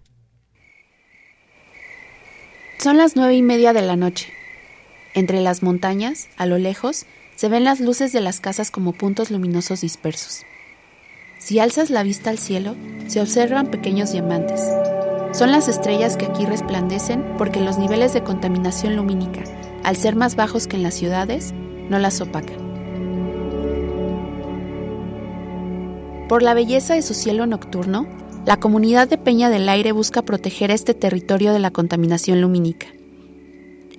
Son las nueve y media de la noche. Entre las montañas, a lo lejos, se ven las luces de las casas como puntos luminosos dispersos. Si alzas la vista al cielo, se observan pequeños diamantes. Son las estrellas que aquí resplandecen porque los niveles de contaminación lumínica, al ser más bajos que en las ciudades, no las opacan. Por la belleza de su cielo nocturno, la comunidad de Peña del Aire busca proteger este territorio de la contaminación lumínica.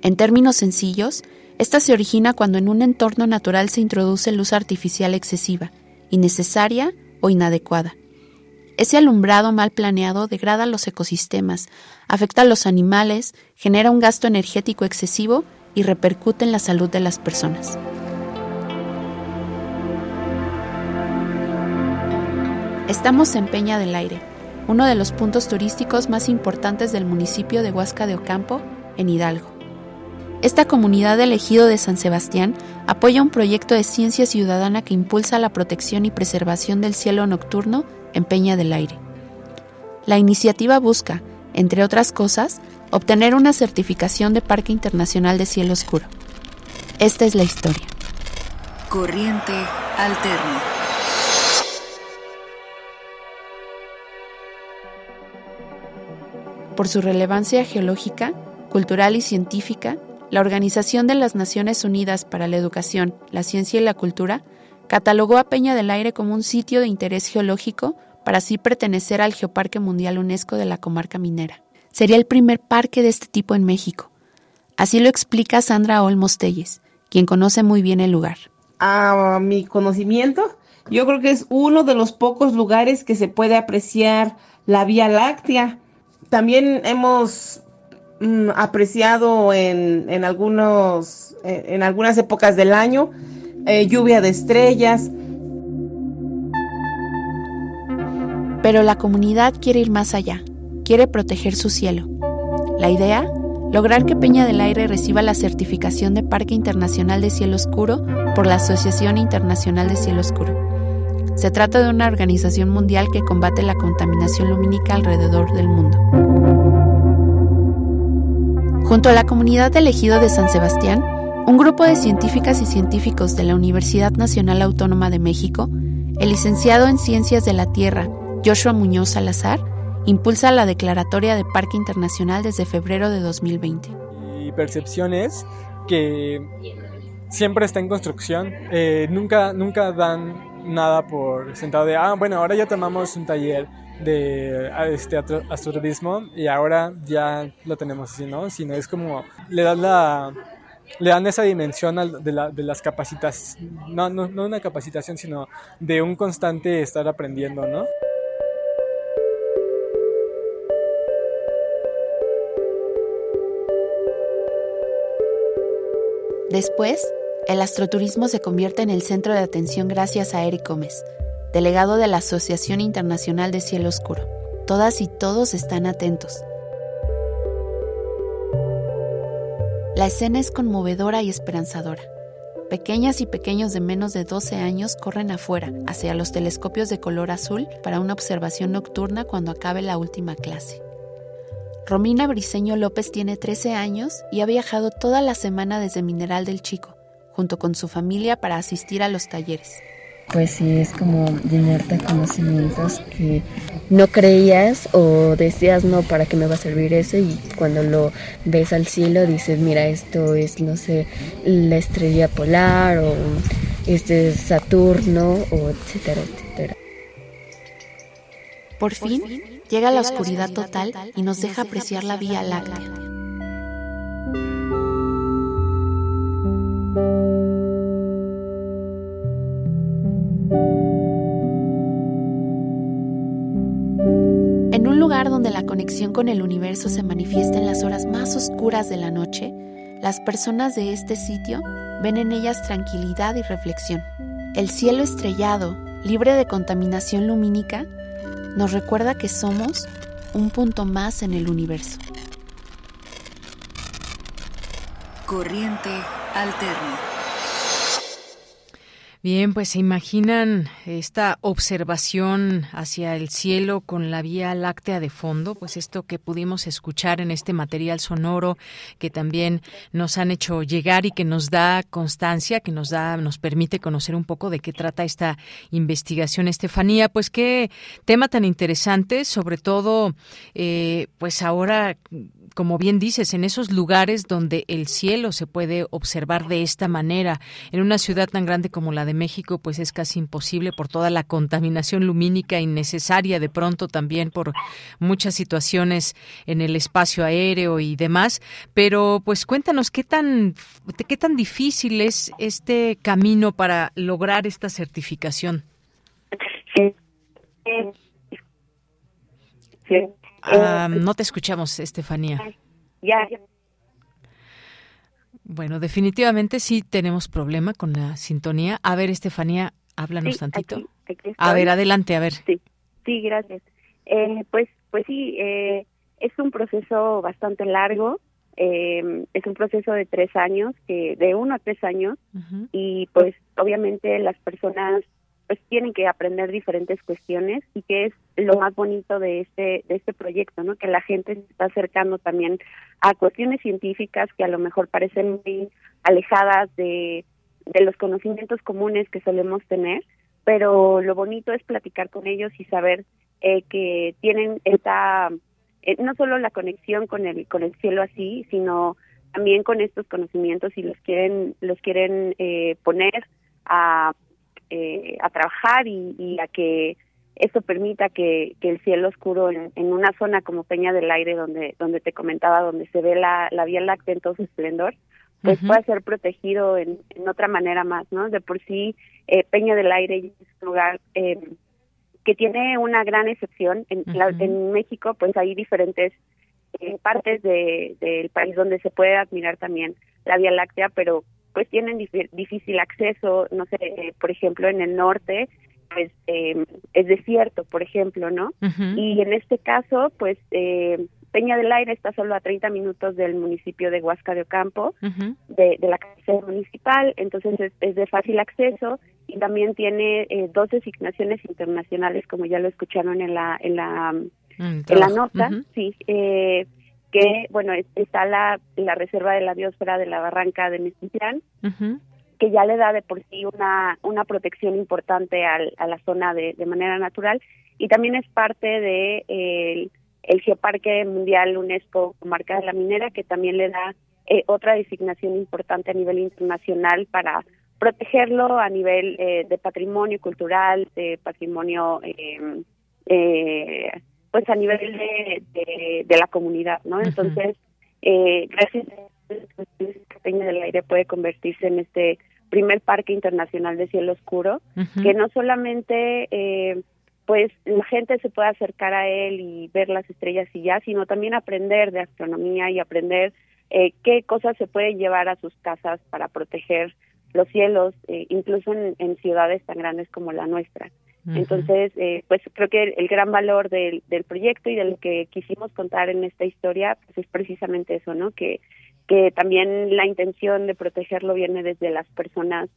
En términos sencillos, esta se origina cuando en un entorno natural se introduce luz artificial excesiva, innecesaria o inadecuada. Ese alumbrado mal planeado degrada los ecosistemas, afecta a los animales, genera un gasto energético excesivo y repercute en la salud de las personas. Estamos en Peña del Aire, uno de los puntos turísticos más importantes del municipio de Huasca de Ocampo, en Hidalgo. Esta comunidad elegido de San Sebastián apoya un proyecto de ciencia ciudadana que impulsa la protección y preservación del cielo nocturno en Peña del Aire. La iniciativa busca, entre otras cosas, obtener una certificación de Parque Internacional de Cielo Oscuro. Esta es la historia. Corriente alterna. Por su relevancia geológica, cultural y científica, la Organización de las Naciones Unidas para la Educación, la Ciencia y la Cultura catalogó a Peña del Aire como un sitio de interés geológico para así pertenecer al Geoparque Mundial UNESCO de la comarca minera. Sería el primer parque de este tipo en México. Así lo explica Sandra Olmos Telles, quien conoce muy bien el lugar. A mi conocimiento, yo creo que es uno de los pocos lugares que se puede apreciar la Vía Láctea. También hemos mm, apreciado en, en algunos, en, algunas épocas del año eh, lluvia de estrellas. Pero la comunidad quiere ir más allá, quiere proteger su cielo. La idea, lograr que Peña del Aire reciba la certificación de Parque Internacional de Cielo Oscuro por la Asociación Internacional de Cielo Oscuro. Se trata de una organización mundial que combate la contaminación lumínica alrededor del mundo. Junto a la comunidad elegido de San Sebastián, un grupo de científicas y científicos de la Universidad Nacional Autónoma de México, el licenciado en Ciencias de la Tierra, Joshua Muñoz Salazar, impulsa la declaratoria de Parque Internacional desde febrero de 2020. Mi percepción es que siempre está en construcción, eh, nunca, nunca dan nada por sentado de, ah, bueno, ahora ya tomamos un taller de este astroturismo y ahora ya lo tenemos así, ¿no? Sino es como le dan la le dan esa dimensión de, la, de las capacitas, no, no, no una capacitación, sino de un constante estar aprendiendo, ¿no? Después, el astroturismo se convierte en el centro de atención gracias a Eric Gómez, delegado de la Asociación Internacional de Cielo Oscuro. Todas y todos están atentos. La escena es conmovedora y esperanzadora. Pequeñas y pequeños de menos de 12 años corren afuera, hacia los telescopios de color azul, para una observación nocturna cuando acabe la última clase. Romina Briceño López tiene 13 años y ha viajado toda la semana desde Mineral del Chico, junto con su familia para asistir a los talleres. Pues sí, es como llenarte de conocimientos que no creías o decías, no, ¿para qué me va a servir eso? Y cuando lo ves al cielo dices, mira, esto es, no sé, la estrella polar o este es Saturno o etcétera, etcétera. Por fin, llega la oscuridad total y nos deja apreciar la Vía Láctea conexión con el universo se manifiesta en las horas más oscuras de la noche, las personas de este sitio ven en ellas tranquilidad y reflexión. El cielo estrellado, libre de contaminación lumínica, nos recuerda que somos un punto más en el universo. Corriente alterna. Bien, pues se imaginan esta observación hacia el cielo con la Vía Láctea de fondo, pues esto que pudimos escuchar en este material sonoro que también nos han hecho llegar y que nos da constancia, que nos da, nos permite conocer un poco de qué trata esta investigación, Estefanía. Pues qué tema tan interesante, sobre todo, eh, pues ahora como bien dices, en esos lugares donde el cielo se puede observar de esta manera. En una ciudad tan grande como la de México, pues es casi imposible por toda la contaminación lumínica innecesaria, de pronto también por muchas situaciones en el espacio aéreo y demás. Pero pues cuéntanos qué tan, qué tan difícil es este camino para lograr esta certificación. Ah, no te escuchamos, Estefanía. Ya, Bueno, definitivamente sí tenemos problema con la sintonía. A ver, Estefanía, háblanos Sí, tantito. aquí- aquí a ver, adelante, a ver. Sí, sí, gracias. Eh, pues, pues sí, eh, es un proceso bastante largo. eh, es un proceso de tres años, que de uno a tres años, y pues obviamente las personas pues tienen que aprender diferentes cuestiones y que es lo más bonito de este de este proyecto, ¿no? Que la gente se está acercando también a cuestiones científicas que a lo mejor parecen muy alejadas de de los conocimientos comunes que solemos tener, pero lo bonito es platicar con ellos y saber eh, que tienen esta eh, no solo la conexión con el con el cielo así, sino también con estos conocimientos y los quieren los quieren eh, poner a eh, a trabajar y, y a que esto permita que, que el cielo oscuro en, en una zona como Peña del Aire donde donde te comentaba donde se ve la, la Vía Láctea en todo su esplendor pues pueda ser protegido en, en otra manera más no de por sí eh, Peña del Aire es un lugar eh, que tiene una gran excepción. En, la- en México pues hay diferentes eh, partes de- del país donde se puede admirar también la Vía Láctea, pero pues tienen dif- difícil acceso, no sé, eh, por ejemplo, en el norte, pues eh, es desierto, por ejemplo, ¿no? Y en este caso, pues eh, Peña del Aire está solo a 30 minutos del municipio de Huasca de Ocampo, de, de la cabecera municipal, entonces es, es de fácil acceso y también tiene eh, dos designaciones internacionales, como ya lo escucharon en la en la Mm, en la nota, Ujú. sí, eh, que bueno es- está la la reserva de la biosfera de la barranca de Mestitlán, que ya le da de por sí una, una protección importante al- a la zona de, de manera natural. Y también es parte de eh, el, el Geoparque Mundial UNESCO Comarca de la Minera que también le da eh, otra designación importante a nivel internacional para protegerlo a nivel eh, de patrimonio cultural, de patrimonio eh, eh, pues a nivel de, de, de la comunidad, ¿no? Entonces, eh, gracias a Peña del Aire puede convertirse en este primer parque internacional de cielo oscuro, Ujú. que no solamente eh, pues la gente se puede acercar a él y ver las estrellas y ya, sino también aprender de astronomía y aprender eh, qué cosas se pueden llevar a sus casas para proteger los cielos, eh, incluso en, en ciudades tan grandes como la nuestra. Entonces, eh, pues creo que el, el gran valor del, del proyecto y de lo que quisimos contar en esta historia, pues es precisamente eso, ¿no? Que, que también la intención de protegerlo viene desde las personas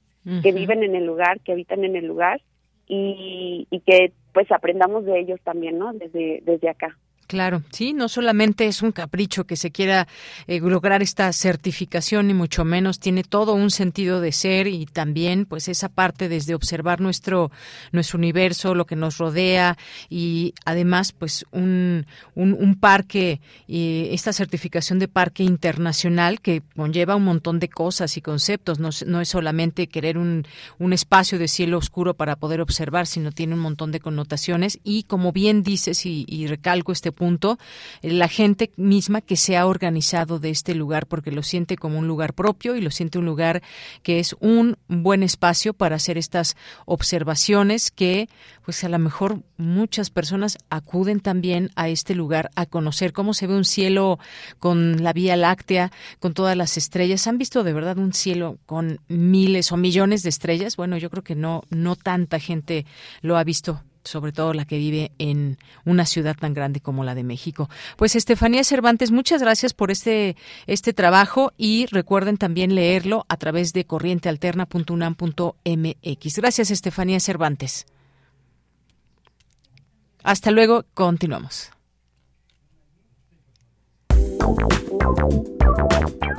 que viven en el lugar, que habitan en el lugar y, y que pues aprendamos de ellos también, ¿no? Desde, desde acá. Claro, sí, no solamente es un capricho que se quiera eh, lograr esta certificación, ni mucho menos, tiene todo un sentido de ser y también, pues, esa parte desde observar nuestro, nuestro universo, lo que nos rodea y además, pues, un, un, parque, y esta certificación de parque internacional que conlleva un montón de cosas y conceptos, no, no es solamente querer un, un espacio de cielo oscuro para poder observar, sino tiene un montón de connotaciones y como bien dices y, y recalco este punto, eh, la gente misma que se ha organizado de este lugar porque lo siente como un lugar propio y lo siente un lugar que es un buen espacio para hacer estas observaciones que pues a lo mejor muchas personas acuden también a este lugar a conocer cómo se ve un cielo con la Vía Láctea, con todas las estrellas. ¿Han visto de verdad un cielo con miles o millones de estrellas? Bueno, yo creo que no no tanta gente lo ha visto sobre todo la que vive en una ciudad tan grande como la de México. Pues Estefanía Cervantes, muchas gracias por este este trabajo y recuerden también leerlo a través de corrientealterna.unam.mx. Gracias Estefanía Cervantes. Hasta luego, continuamos.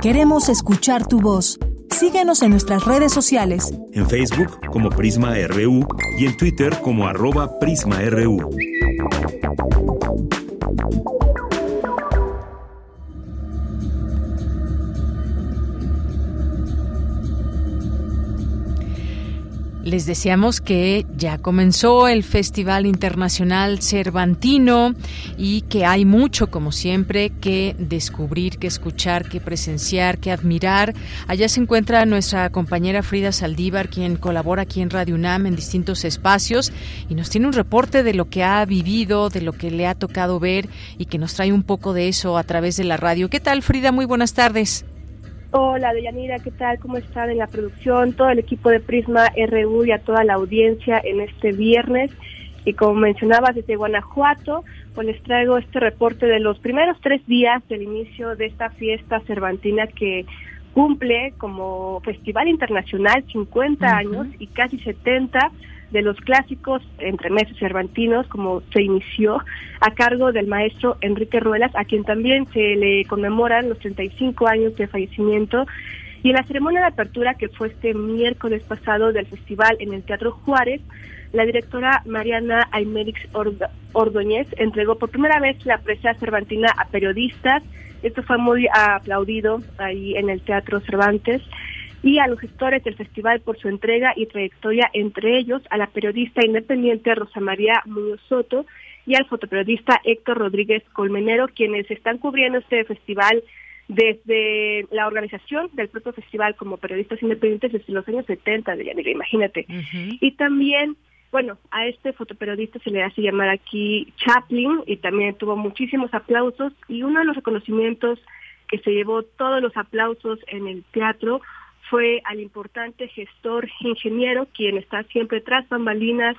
Queremos escuchar tu voz. Síguenos en nuestras redes sociales. En Facebook como Prisma RU y en Twitter como arroba PrismaRU. Les decíamos que ya comenzó el Festival Internacional Cervantino y que hay mucho, como siempre, que descubrir, que escuchar, que presenciar, que admirar. Allá se encuentra nuestra compañera Frida Saldívar, quien colabora aquí en Radio UNAM en distintos espacios y nos tiene un reporte de lo que ha vivido, de lo que le ha tocado ver y que nos trae un poco de eso a través de la radio. ¿Qué tal, Frida? Muy buenas tardes. Hola, Deyanira, ¿qué tal? ¿Cómo están en la producción? Todo el equipo de Prisma RU y a toda la audiencia en este viernes. Y como mencionabas, desde Guanajuato, pues les traigo este reporte de los primeros tres días del inicio de esta fiesta cervantina que cumple como Festival Internacional 50 años y casi 70 de los clásicos entre meses cervantinos, como se inició a cargo del maestro Enrique Ruelas, a quien también se le conmemoran los 35 años de fallecimiento. Y en la ceremonia de apertura, que fue este miércoles pasado del festival en el Teatro Juárez, la directora Mariana Aymerix Ordóñez entregó por primera vez la presa cervantina a periodistas. Esto fue muy aplaudido ahí en el Teatro Cervantes y a los gestores del festival por su entrega y trayectoria, entre ellos a la periodista independiente Rosa María Muñoz Soto y al fotoperiodista Héctor Rodríguez Colmenero, quienes están cubriendo este festival desde la organización del propio festival como periodistas independientes desde los años 70, de Yanira, imagínate. Y también, bueno, a este fotoperiodista se le hace llamar aquí Chaplin y también tuvo muchísimos aplausos y uno de los reconocimientos que se llevó todos los aplausos en el teatro fue al importante gestor ingeniero, quien está siempre tras bambalinas,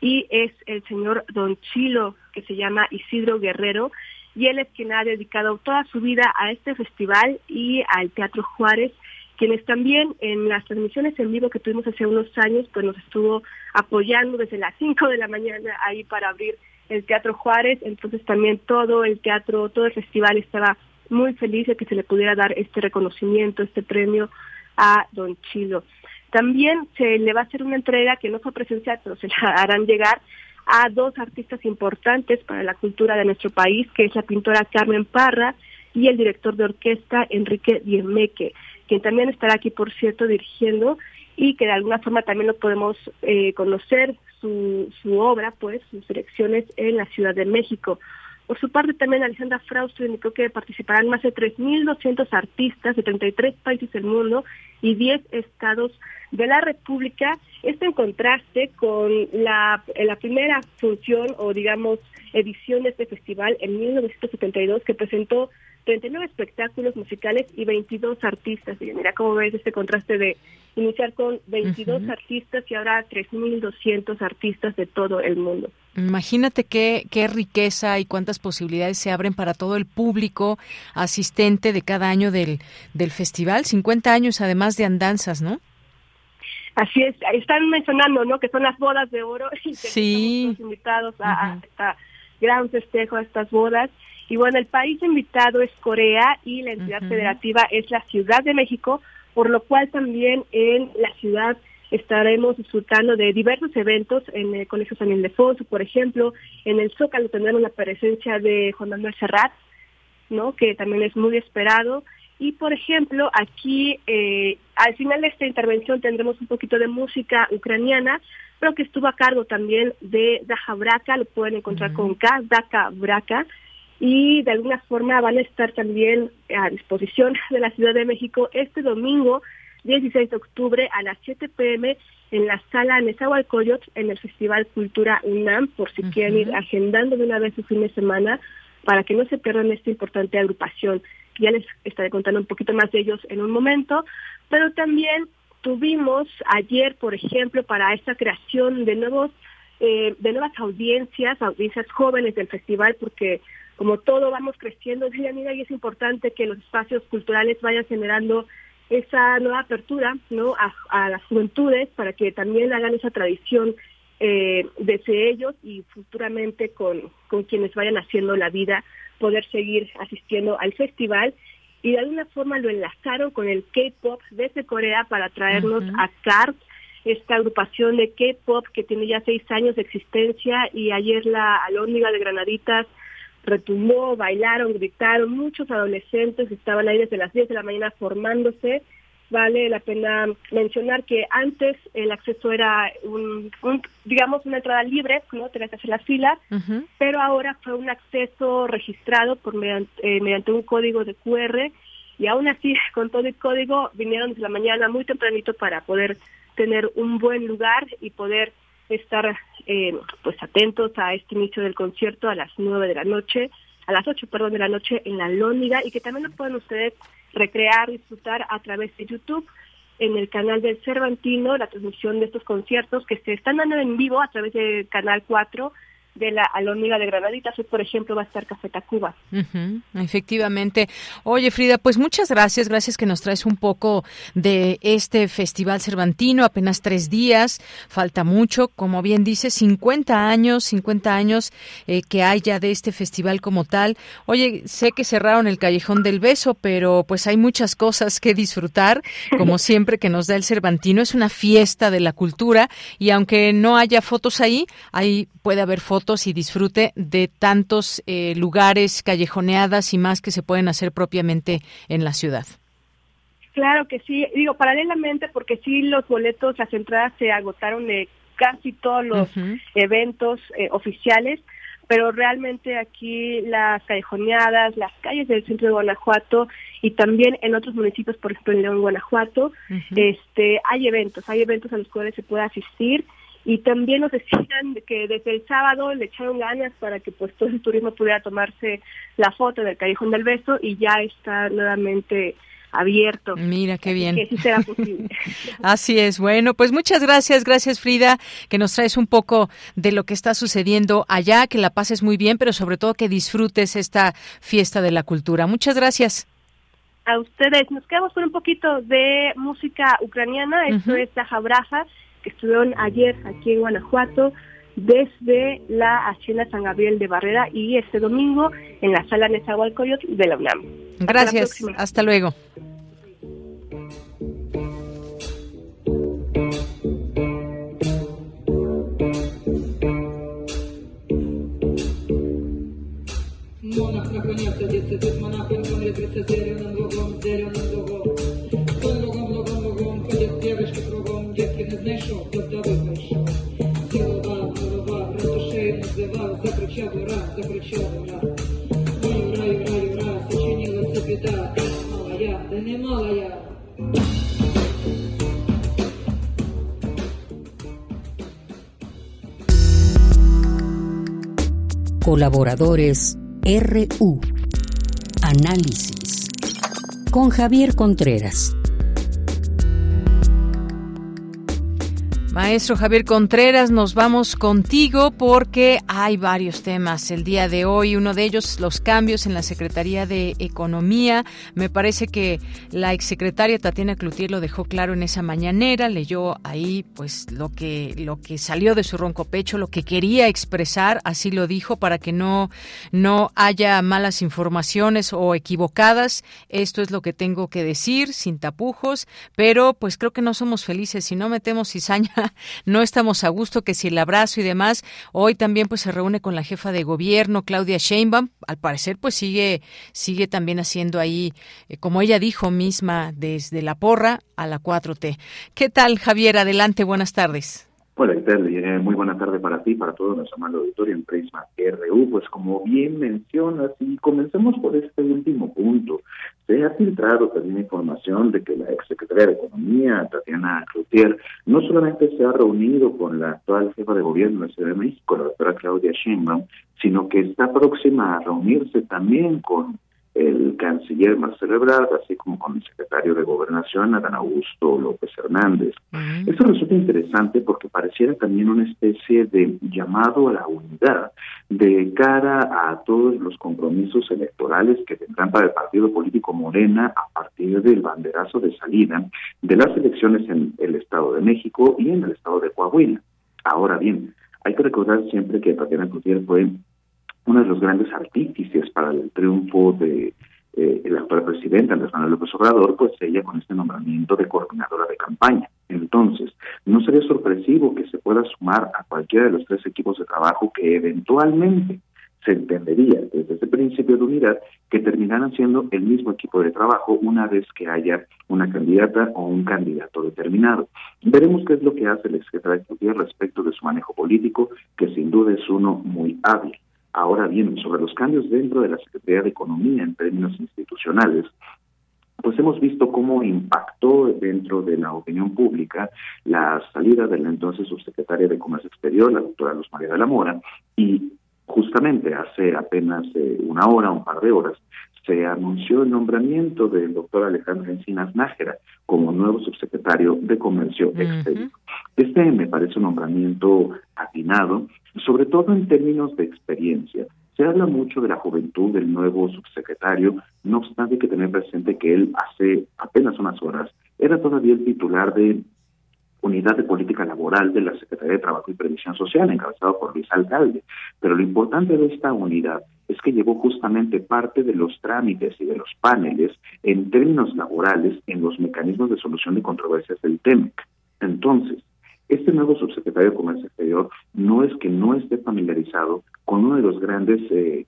y es el señor Don Chilo, que se llama Isidro Guerrero, y él es quien ha dedicado toda su vida a este festival y al Teatro Juárez, quienes también en las transmisiones en vivo que tuvimos hace unos años, pues nos estuvo apoyando desde las 5 de la mañana ahí para abrir el Teatro Juárez, entonces también todo el teatro, todo el festival estaba muy feliz de que se le pudiera dar este reconocimiento, este premio a Don Chilo. También se le va a hacer una entrega que no fue presencial, pero se la [LAUGHS] harán llegar a dos artistas importantes para la cultura de nuestro país, que es la pintora Carmen Parra y el director de orquesta Enrique Diemeque, quien también estará aquí, por cierto, dirigiendo y que de alguna forma también lo podemos eh, conocer su, su obra, pues, sus direcciones en la Ciudad de México. Por su parte, también Alejandra Frausto indicó que participarán más de 3.200 artistas de 33 países del mundo y 10 estados de la República. Esto en contraste con la, la primera función o, digamos, edición de este festival en 1972 que presentó 39 espectáculos musicales y 22 artistas. Y mira cómo ves este contraste de iniciar con 22 artistas y ahora 3.200 artistas de todo el mundo. Imagínate qué, qué riqueza y cuántas posibilidades se abren para todo el público asistente de cada año del, del festival. 50 años además de andanzas, ¿no? Así es, están mencionando, ¿no? Que son las bodas de oro [LAUGHS] y que sí. estamos invitados a, a esta gran festejo, a estas bodas. Y bueno, el país invitado es Corea y la entidad federativa es la Ciudad de México, por lo cual también en la ciudad estaremos disfrutando de diversos eventos en el Colegio San Ildefonso, por ejemplo, en el Zócalo tendremos la presencia de Juan Manuel Serrat, ¿no? que también es muy esperado. Y, por ejemplo, aquí eh, al final de esta intervención tendremos un poquito de música ucraniana, pero que estuvo a cargo también de Daja Braca, lo pueden encontrar con K, Daca Braca, y de alguna forma van a estar también a disposición de la Ciudad de México este domingo 16 de octubre a las 7 pm en la sala Nezahualcóyotl en el Festival Cultura UNAM por si quieren ir agendando de una vez su fin de semana para que no se pierdan esta importante agrupación. Ya les estaré contando un poquito más de ellos en un momento, pero también tuvimos ayer, por ejemplo, para esta creación de nuevos eh, de nuevas audiencias, audiencias jóvenes del festival, porque como todo vamos creciendo, y es importante que los espacios culturales vayan generando esa nueva apertura ¿no? a, las juventudes para que también hagan esa tradición eh, desde ellos y futuramente con, con quienes vayan haciendo la vida poder seguir asistiendo al festival. Y de alguna forma lo enlazaron con el K-pop desde Corea para traernos a CART, esta agrupación de K-pop que tiene ya seis años de existencia y ayer la Alóndiga de Granaditas retumbó, bailaron, gritaron, muchos adolescentes estaban ahí desde las 10 de la mañana formándose. Vale la pena mencionar que antes el acceso era un, digamos una entrada libre, no tenías que hacer la fila, pero ahora fue un acceso registrado por mediante, eh, mediante un código de QR y aún así [LAUGHS] con todo el código vinieron desde la mañana muy tempranito para poder tener un buen lugar y poder estar eh, pues atentos a este inicio del concierto a las nueve de la noche, a las ocho perdón de la noche en la Lóndiga y que también lo pueden ustedes recrear, disfrutar a través de YouTube en el canal del Cervantino, la transmisión de estos conciertos que se están dando en vivo a través del canal 4 de la Alóniga de Granaditas. Hoy, por ejemplo, va a estar Café Tacuba. efectivamente. Oye, Frida, pues muchas gracias. Gracias que nos traes un poco de este Festival Cervantino. Apenas tres días. Falta mucho. Como bien dice, 50 años, 50 años eh, que hay ya de este festival como tal. Oye, sé que cerraron el Callejón del Beso, pero pues hay muchas cosas que disfrutar. Como [LAUGHS] siempre que nos da el Cervantino. Es una fiesta de la cultura y aunque no haya fotos ahí, ahí puede haber fotos y disfrute de tantos eh, lugares, callejoneadas y más que se pueden hacer propiamente en la ciudad. Claro que sí, digo paralelamente porque sí los boletos, las entradas se agotaron de casi todos los eventos eh, oficiales, pero realmente aquí las callejoneadas, las calles del centro de Guanajuato y también en otros municipios, por ejemplo en León, Guanajuato, este, hay eventos, hay eventos a los cuales se puede asistir y también nos decían que desde el sábado le echaron ganas para que pues todo el turismo pudiera tomarse la foto del Callejón del Beso y ya está nuevamente abierto. Mira qué bien. Que sí será posible. [LAUGHS] [LAUGHS] Así es. Bueno, pues muchas gracias, gracias Frida, que nos traes un poco de lo que está sucediendo allá, que la pases muy bien, pero sobre todo que disfrutes esta fiesta de la cultura. Muchas gracias. A ustedes. Nos quedamos con un poquito de música ucraniana. Esto es Zaja Braja que estuvieron ayer aquí en Guanajuato desde la Hacienda San Gabriel de Barrera y este domingo en la sala Nezahualcóyotl de la UNAM. Gracias, hasta, luego. не знайшов, тобто визнайшов. Цілував, милував, ратушею називав, закричав ура, закричав ура. Ой, ура, ура, ура, сочинилася біда, де не мала я, де не мала я. Colaboradores RU. Análisis. Con Javier Contreras. Maestro Javier Contreras, nos vamos contigo porque hay varios temas el día de hoy. Uno de ellos, los cambios en la Secretaría de Economía. Me parece que la exsecretaria Tatiana Cloutier lo dejó claro en esa mañanera. Leyó ahí, pues, lo que, lo que salió de su ronco pecho, lo que quería expresar, así lo dijo, para que no, no haya malas informaciones o equivocadas. Esto es lo que tengo que decir, sin tapujos, pero pues creo que no somos felices si no metemos cizaña [LAUGHS] no estamos a gusto, que si el abrazo y demás. Hoy también pues se reúne con la jefa de gobierno, Claudia Sheinbaum. Al parecer pues sigue, sigue también haciendo ahí, eh, como ella dijo misma, desde la porra a la 4T. ¿Qué tal, Javier? Adelante, buenas tardes. Hola, ¿qué Muy buena tarde para ti, para todo nuestro amado auditorio en Prisma RU. Pues como bien mencionas, y comencemos por este último punto. Se ha filtrado también información de que la exsecretaria de Economía, Tatiana Cloutier, no solamente se ha reunido con la actual jefa de gobierno de la Ciudad de México, la doctora Claudia Sheinbaum, sino que está próxima a reunirse también con el canciller Marcelo Ebrard, así como con el secretario de Gobernación, Adán Augusto López Hernández. Esto resulta interesante porque pareciera también una especie de llamado a la unidad de cara a todos los compromisos electorales que tendrán para el partido político Morena a partir del banderazo de salida de las elecciones en el Estado de México y en el Estado de Coahuila. Ahora bien, hay que recordar siempre que Tatiana Cloutier fue uno de los grandes artífices para el triunfo de eh, la actual presidenta Andrés Manuel López Obrador, pues ella con este nombramiento de coordinadora de campaña. Entonces, no sería sorpresivo que se pueda sumar a cualquiera de los tres equipos de trabajo que eventualmente se entendería desde ese principio de unidad que terminaran siendo el mismo equipo de trabajo una vez que haya una candidata o un candidato determinado. Veremos qué es lo que hace el exsecretario de respecto de su manejo político, que sin duda es uno muy hábil. Ahora bien, sobre los cambios dentro de la Secretaría de Economía en términos institucionales, pues hemos visto cómo impactó dentro de la opinión pública la salida de la entonces subsecretaria de Comercio Exterior, la doctora Luz María de la Mora, y justamente hace apenas eh, una hora, un par de horas, se anunció el nombramiento del doctor Alejandro Encinas Nájera como nuevo subsecretario de Comercio Exterior. Este me parece un nombramiento atinado, sobre todo en términos de experiencia. Se habla mucho de la juventud del nuevo subsecretario, no obstante hay que tener presente que él hace apenas unas horas era todavía el titular de Unidad de Política Laboral de la Secretaría de Trabajo y Previsión Social, encabezado por Luis Alcalde. Pero lo importante de esta unidad es que llevó justamente parte de los trámites y de los paneles en términos laborales en los mecanismos de solución de controversias del TEMEC. Entonces, este nuevo subsecretario de Comercio Exterior no es que no esté familiarizado con uno de los grandes eh,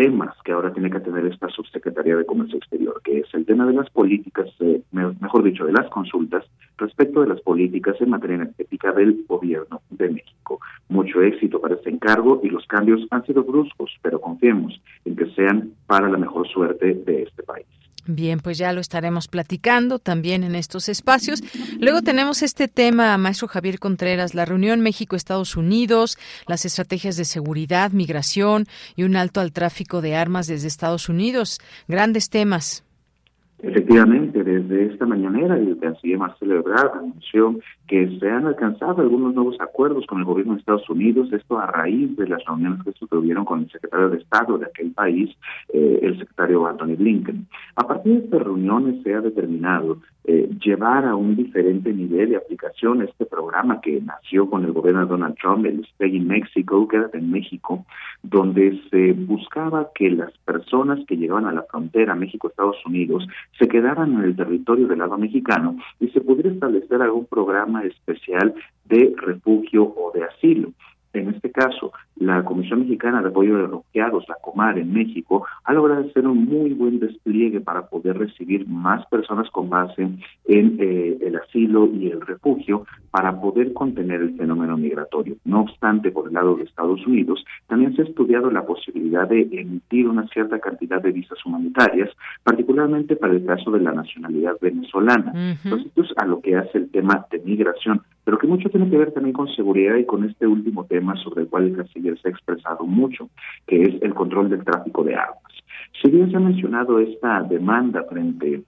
temas que ahora tiene que tener esta subsecretaría de Comercio Exterior, que es el tema de las políticas, eh, mejor dicho, de las consultas respecto de las políticas en materia energética del gobierno de México. Mucho éxito para este encargo y los cambios han sido bruscos, pero confiemos en que sean para la mejor suerte de este país. Bien, pues ya lo estaremos platicando también en estos espacios. Luego tenemos este tema, maestro Javier Contreras, la reunión México-Estados Unidos, las estrategias de seguridad, migración y un alto al tráfico de armas desde Estados Unidos. Grandes temas. Efectivamente, desde esta mañanera el canciller Marcelo Ebrard anunció que se han alcanzado algunos nuevos acuerdos con el gobierno de Estados Unidos, esto a raíz de las reuniones que se tuvieron con el secretario de Estado de aquel país, eh, el secretario Anthony Blinken. A partir de estas reuniones se ha determinado eh, llevar a un diferente nivel de aplicación este programa que nació con el gobierno de Donald Trump, el Stay in Mexico, Quédate en México, donde se buscaba que las personas que llegaban a la frontera México-Estados Unidos se quedaran en el territorio del lado mexicano y se pudiera establecer algún programa especial de refugio o de asilo. En este caso, la Comisión Mexicana de Apoyo de Refugiados, la COMAR en México, ha logrado hacer un muy buen despliegue para poder recibir más personas con base en eh, el asilo y el refugio para poder contener el fenómeno migratorio. No obstante, por el lado de Estados Unidos, también se ha estudiado la posibilidad de emitir una cierta cantidad de visas humanitarias, particularmente para el caso de la nacionalidad venezolana. Entonces, esto es a lo que hace el tema de migración, pero que mucho tiene que ver también con seguridad y con este último tema sobre el cual el canciller se ha expresado mucho, que es el control del tráfico de armas. Si bien se ha mencionado esta demanda frente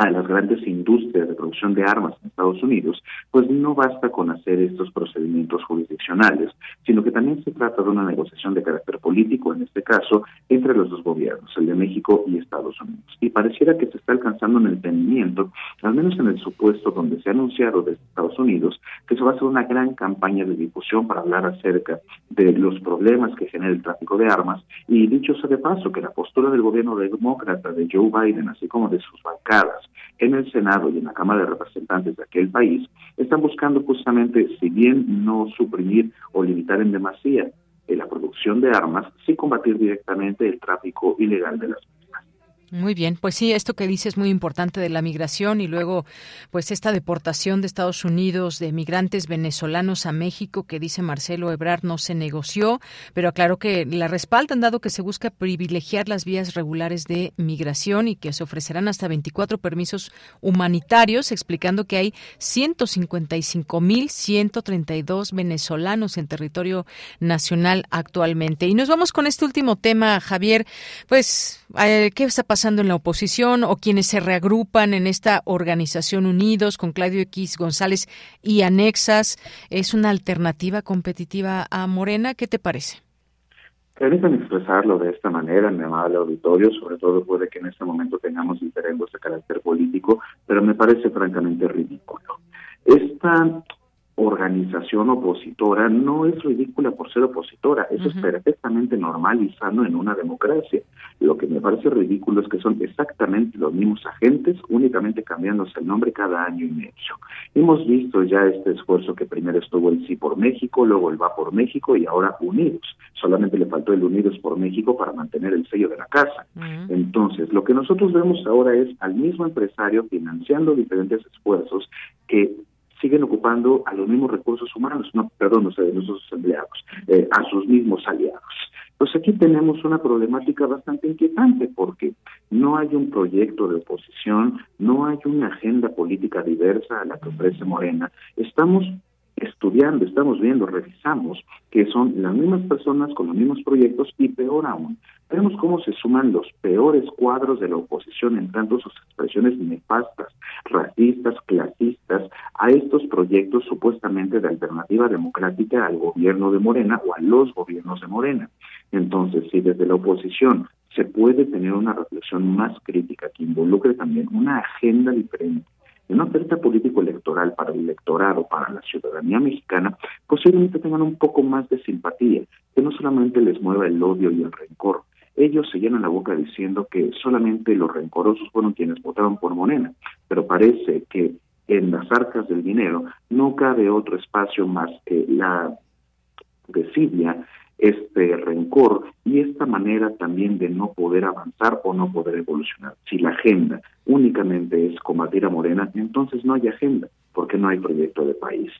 a las grandes industrias de producción de armas en Estados Unidos, pues no basta con hacer estos procedimientos jurisdiccionales, sino que también se trata de una negociación de carácter político, en este caso, entre los dos gobiernos, el de México y Estados Unidos. Y pareciera que se está alcanzando un entendimiento, al menos en el supuesto donde se ha anunciado desde Estados Unidos, que se va a hacer una gran campaña de difusión para hablar acerca de los problemas que genera el tráfico de armas, y dicho sea de paso, que la postura del gobierno demócrata de Joe Biden, así como de sus bancadas, en el Senado y en la Cámara de Representantes de aquel país están buscando justamente, si bien no suprimir o limitar en demasía eh, la producción de armas, sí combatir directamente el tráfico ilegal de las muy bien, pues sí, esto que dice es muy importante de la migración y luego, pues esta deportación de Estados Unidos de migrantes venezolanos a México que dice Marcelo Ebrard no se negoció, pero aclaró que la respaldan dado que se busca privilegiar las vías regulares de migración y que se ofrecerán hasta 24 permisos humanitarios, explicando que hay 155.132 venezolanos en territorio nacional actualmente. Y nos vamos con este último tema, Javier, pues, eh, ¿qué está pasando? Pasando en la oposición o quienes se reagrupan en esta organización Unidos con Claudio X González y anexas es una alternativa competitiva a Morena. ¿Qué te parece? Permítanme expresarlo de esta manera, mi amable auditorio, sobre todo puede que en este momento tengamos diferentes de carácter político, pero me parece francamente ridículo. Esta organización opositora no es ridícula por ser opositora, eso es perfectamente normal y sano en una democracia. Lo que me parece ridículo es que son exactamente los mismos agentes, únicamente cambiándose el nombre cada año y medio. Hemos visto ya este esfuerzo que primero estuvo el Sí por México, luego el Va por México y ahora Unidos. Solamente le faltó el Unidos por México para mantener el sello de la casa. Entonces, lo que nosotros vemos ahora es al mismo empresario financiando diferentes esfuerzos que siguen ocupando a los mismos recursos humanos, no, perdón, no sé, nuestros empleados, eh, a sus mismos aliados. Pues aquí tenemos una problemática bastante inquietante porque no hay un proyecto de oposición, no hay una agenda política diversa a la que ofrece Morena. Estamos estudiando, estamos viendo, revisamos que son las mismas personas con los mismos proyectos y peor aún, vemos cómo se suman los peores cuadros de la oposición en tanto sus expresiones nefastas, racistas, clasistas, a estos proyectos supuestamente de alternativa democrática al gobierno de Morena o a los gobiernos de Morena. Entonces, si desde la oposición se puede tener una reflexión más crítica que involucre también una agenda diferente, una oferta político-electoral para el electorado, para la ciudadanía mexicana, posiblemente tengan un poco más de simpatía, que no solamente les mueva el odio y el rencor. Ellos se llenan la boca diciendo que solamente los rencorosos fueron quienes votaron por Morena, pero parece que en las arcas del dinero no cabe otro espacio más que la desidia este rencor y esta manera también de no poder avanzar o no poder evolucionar. Si la agenda únicamente es combatir a Morena, entonces no hay agenda, porque no hay proyecto de país.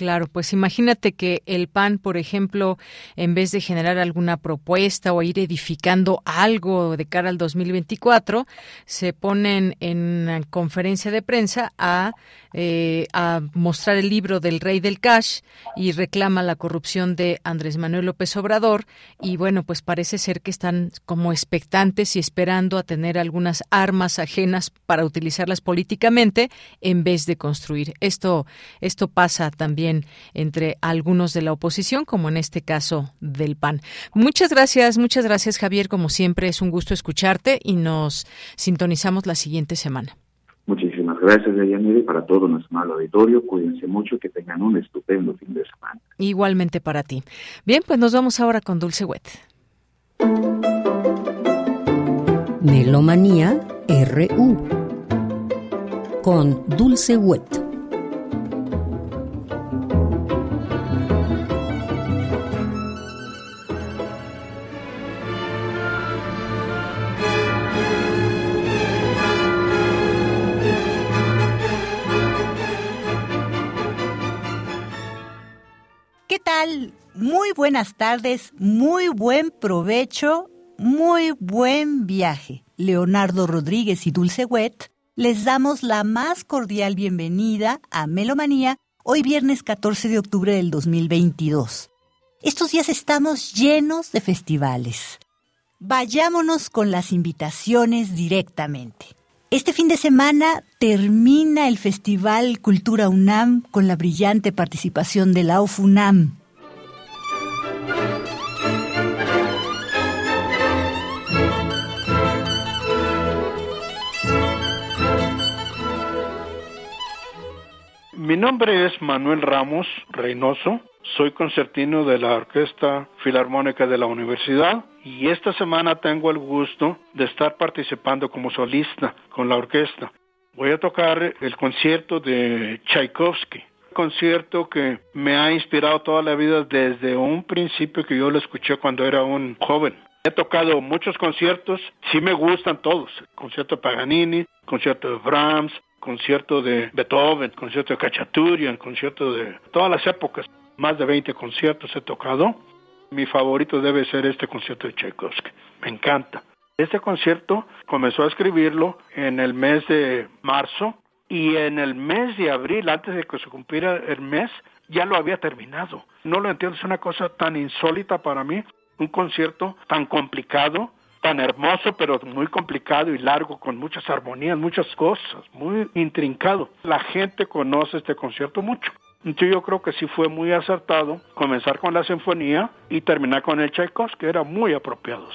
Claro, pues imagínate que el PAN, por ejemplo, en vez de generar alguna propuesta o ir edificando algo de cara al 2024, se ponen en conferencia de prensa a, eh, a mostrar el libro del rey del cash y reclama la corrupción de Andrés Manuel López Obrador. Y bueno, pues parece ser que están como expectantes y esperando a tener algunas armas ajenas para utilizarlas políticamente en vez de construir. Esto, esto pasa también entre algunos de la oposición, como en este caso del PAN. Muchas gracias, muchas gracias Javier, como siempre es un gusto escucharte y nos sintonizamos la siguiente semana. Muchísimas gracias, Deyanira, y para todo nuestro mal auditorio. Cuídense mucho, que tengan un estupendo fin de semana. Igualmente para ti. Bien, pues nos vamos ahora con Dulce Wet. Melomanía RU con Dulce Wet. Muy buenas tardes, muy buen provecho, muy buen viaje. Leonardo Rodríguez y Dulce Wet les damos la más cordial bienvenida a Melomanía hoy viernes 14 de octubre del 2022. Estos días estamos llenos de festivales. Vayámonos con las invitaciones directamente. Este fin de semana termina el Festival Cultura UNAM con la brillante participación de la OFUNAM. Mi nombre es Manuel Ramos Reynoso, soy concertino de la Orquesta Filarmónica de la Universidad y esta semana tengo el gusto de estar participando como solista con la orquesta. Voy a tocar el concierto de Tchaikovsky, concierto que me ha inspirado toda la vida desde un principio que yo lo escuché cuando era un joven. He tocado muchos conciertos, sí me gustan todos, concierto de Paganini, concierto de Brahms, concierto de Beethoven, concierto de Cachaturian, concierto de todas las épocas. Más de 20 conciertos he tocado. Mi favorito debe ser este concierto de Tchaikovsky. Me encanta. Este concierto comenzó a escribirlo en el mes de marzo y en el mes de abril, antes de que se cumpliera el mes, ya lo había terminado. No lo entiendo, es una cosa tan insólita para mí, un concierto tan complicado, tan hermoso, pero muy complicado y largo, con muchas armonías, muchas cosas, muy intrincado. La gente conoce este concierto mucho. Entonces yo creo que sí fue muy acertado comenzar con la sinfonía y terminar con el Tchaikovsky, era muy apropiado.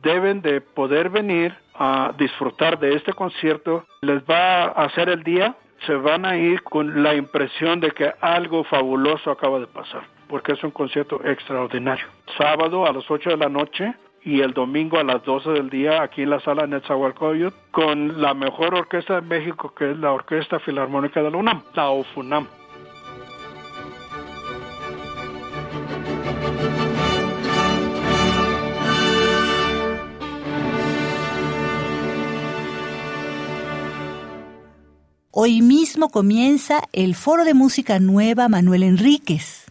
Deben de poder venir a disfrutar de este concierto. Les va a hacer el día se van a ir con la impresión de que algo fabuloso acaba de pasar, porque es un concierto extraordinario. Sábado a las 8 de la noche y el domingo a las 12 del día aquí en la sala Netzahualcoyot con la mejor orquesta de México que es la Orquesta Filarmónica de la UNAM, la OFUNAM. Hoy mismo comienza el Foro de Música Nueva Manuel Enríquez.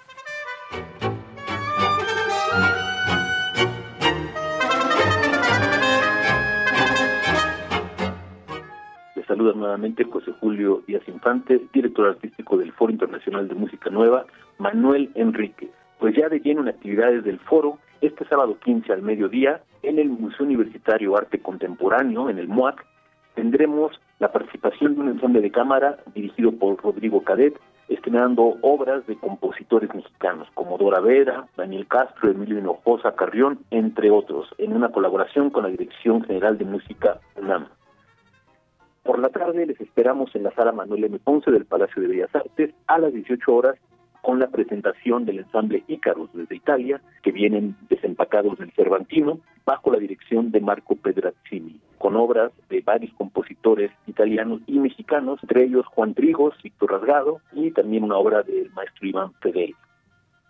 Les saluda nuevamente José Julio Díaz Infante, director artístico del Foro Internacional de Música Nueva, Manuel Enrique. Pues ya de lleno en actividades del foro, este sábado 15 al mediodía, en el Museo Universitario Arte Contemporáneo, en el MUAC, tendremos la participación de un ensamble de cámara dirigido por Rodrigo Cadet, estrenando obras de compositores mexicanos como Dora Vera, Daniel Castro, Emilio Hinojosa Carrión, entre otros, en una colaboración con la Dirección General de Música UNAM. Por la tarde les esperamos en la sala Manuel M. Ponce del Palacio de Bellas Artes a las 18 horas con la presentación del ensamble Ícaros desde Italia, que vienen desempacados del Cervantino, bajo la dirección de Marco Pedrazzini, con obras de varios compositores italianos y mexicanos, entre ellos Juan Trigos, Víctor Rasgado y también una obra del maestro Iván Fedel.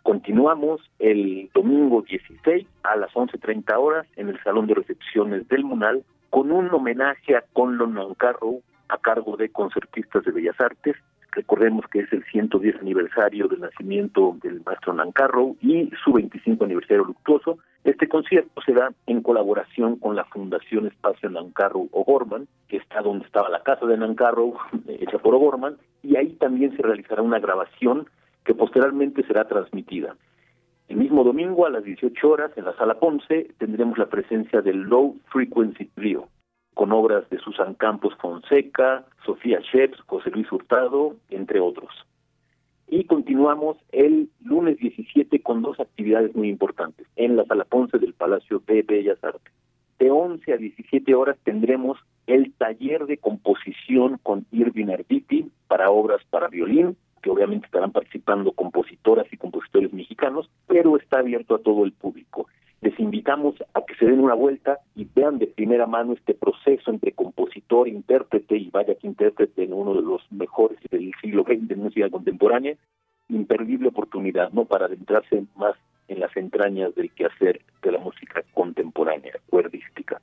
Continuamos el domingo 16 a las 11.30 horas en el Salón de Recepciones del Munal con un homenaje a Conlon Nancarrow a cargo de concertistas de Bellas Artes Recordemos que es el 110 aniversario del nacimiento del maestro Nancarrow y su 25 aniversario luctuoso. Este concierto se da en colaboración con la Fundación Espacio Nancarrow O'Gorman, que está donde estaba la casa de Nancarrow, [LAUGHS] hecha por O'Gorman, y ahí también se realizará una grabación que posteriormente será transmitida. El mismo domingo a las 18 horas en la Sala Ponce tendremos la presencia del Low Frequency Trio, con obras de Susan Campos Fonseca, Sofía Sheps, José Luis Hurtado, entre otros. Y continuamos el lunes 17 con dos actividades muy importantes en la Sala Ponce del Palacio de Bellas Artes. De 11 a 17 horas tendremos el taller de composición con Irving Arditi para obras para violín, que obviamente estarán participando compositoras y compositores mexicanos, pero está abierto a todo el público les invitamos a que se den una vuelta y vean de primera mano este proceso entre compositor, intérprete y vaya que intérprete en uno de los mejores del siglo XX de música contemporánea, imperdible oportunidad, ¿no? Para adentrarse más en las entrañas del quehacer de la música contemporánea, cuerdística.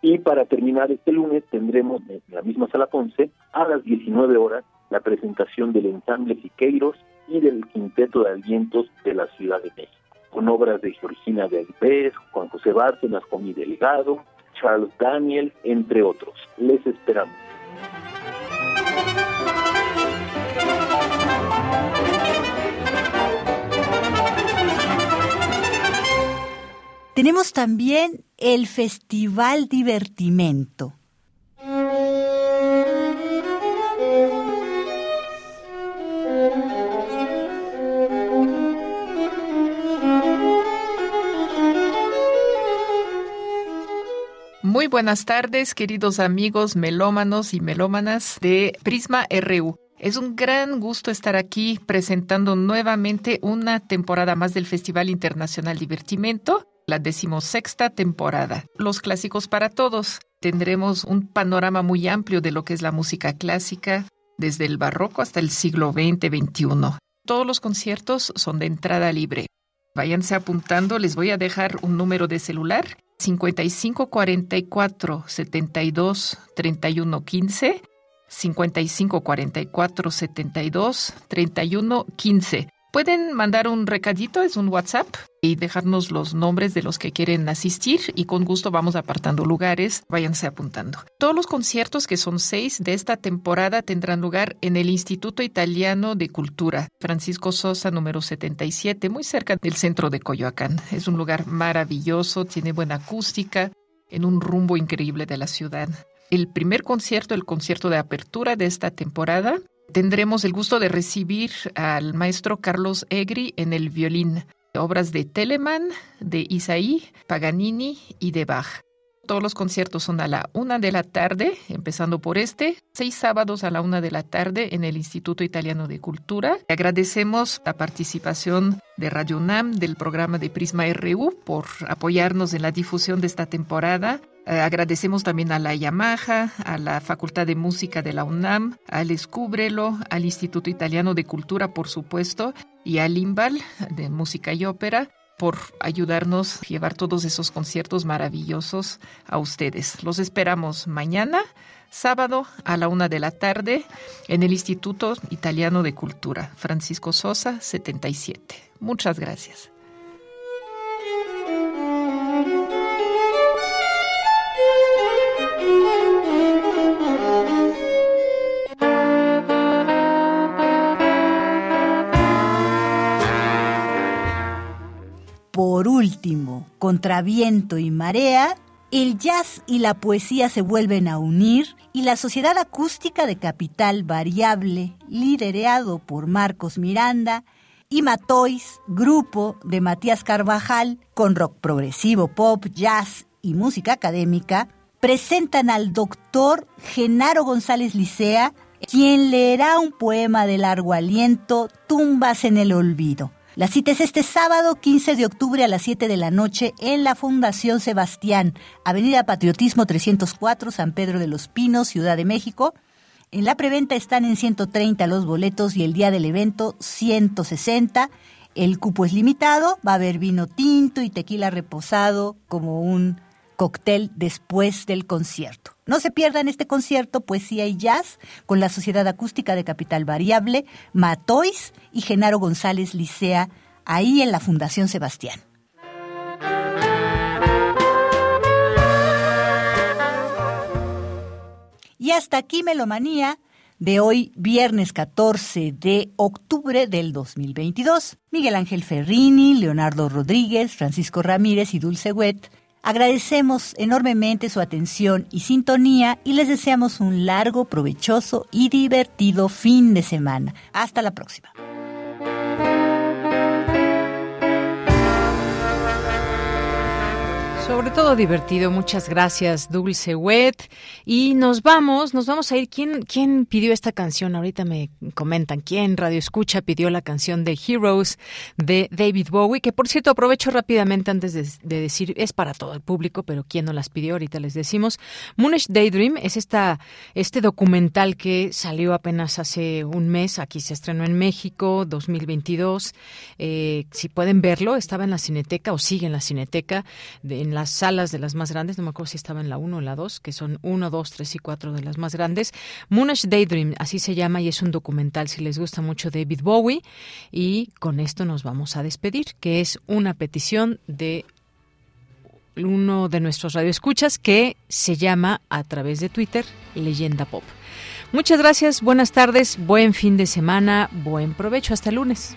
Y para terminar este lunes tendremos en la misma sala Ponce a las 19 horas la presentación del ensamble Siqueiros y del quinteto de alientos de la Ciudad de México con obras de Georgina de Alves, Juan José Bárcenas, Juan Delgado, Charles Daniel, entre otros. Les esperamos. Tenemos también el Festival Divertimento Muy buenas tardes, queridos amigos melómanos y melómanas de Prisma RU. Es un gran gusto estar aquí presentando nuevamente una temporada más del Festival Internacional Divertimento, la decimosexta temporada. Los clásicos para todos. Tendremos un panorama muy amplio de lo que es la música clásica, desde el barroco hasta el siglo XX-XXI. Todos los conciertos son de entrada libre. Váyanse apuntando, les voy a dejar un número de celular 55 44 72 31 15, 55 44 72 31 15. Pueden mandar un recadito, es un WhatsApp, y dejarnos los nombres de los que quieren asistir y con gusto vamos apartando lugares, váyanse apuntando. Todos los conciertos, que son seis de esta temporada, tendrán lugar en el Instituto Italiano de Cultura, Francisco Sosa, número 77, muy cerca del centro de Coyoacán. Es un lugar maravilloso, tiene buena acústica, en un rumbo increíble de la ciudad. El primer concierto, el concierto de apertura de esta temporada, tendremos el gusto de recibir al maestro Carlos Egri en el violín, obras de Telemann, de Isaí, Paganini y de Bach. Todos los conciertos son a la una de la tarde, empezando por este, seis sábados a la una de la tarde en el Instituto Italiano de Cultura. Agradecemos la participación de Radio UNAM del programa de Prisma RU por apoyarnos en la difusión de esta temporada. Eh, agradecemos también a la Yamaha, a la Facultad de Música de la UNAM, al Escúbrelo, al Instituto Italiano de Cultura, por supuesto, y al IMBAL de Música y Ópera por ayudarnos a llevar todos esos conciertos maravillosos a ustedes. Los esperamos mañana, sábado a la una de la tarde, en el Instituto Italiano de Cultura, Francisco Sosa, 77. Muchas gracias. Por último, contra viento y marea, el jazz y la poesía se vuelven a unir y la Sociedad Acústica de Capital Variable, liderado por Marcos Miranda, y Matois, grupo de Matías Carvajal, con rock progresivo, pop, jazz y música académica, presentan al doctor Genaro González Licea, quien leerá un poema de largo aliento, Tumbas en el Olvido la cita es este sábado 15 de octubre a las 7 de la noche en la Fundación Sebastián, Avenida Patriotismo 304, San Pedro de los Pinos, Ciudad de México. En la preventa están en 130 los boletos y el día del evento 160. El cupo es limitado, va a haber vino tinto y tequila reposado como un cóctel después del concierto. No se pierdan este concierto Poesía y Jazz con la Sociedad Acústica de Capital Variable, Matois y Genaro González Licea, ahí en la Fundación Sebastián. Y hasta aquí Melomanía de hoy, viernes 14 de octubre del 2022. Miguel Ángel Ferrini, Leonardo Rodríguez, Francisco Ramírez y Dulce Wet Agradecemos enormemente su atención y sintonía y les deseamos un largo, provechoso y divertido fin de semana. Hasta la próxima. Sobre todo divertido. Muchas gracias, Dulce Wet. Y nos vamos, nos vamos a ir. ¿Quién, ¿Quién pidió esta canción? Ahorita me comentan quién Radio Escucha pidió la canción de Heroes de David Bowie, que por cierto aprovecho rápidamente antes de, decir, es para todo el público, pero quién no las pidió, ahorita les decimos. Moonish Daydream es esta, este documental que salió apenas hace un mes, aquí se estrenó en México, 2022. Eh, si pueden verlo, estaba en la Cineteca o sigue en la Cineteca, en las salas de las más grandes, no me acuerdo si estaba en la 1 o la 2, que son 1, 2, 3 y 4 de las más grandes. Moonish Daydream, así se llama, y es un documental si les gusta mucho David Bowie. Y con esto nos vamos a despedir, que es una petición de uno de nuestros radioescuchas que se llama a través de Twitter Leyenda Pop. Muchas gracias, buenas tardes, buen fin de semana, buen provecho, hasta el lunes.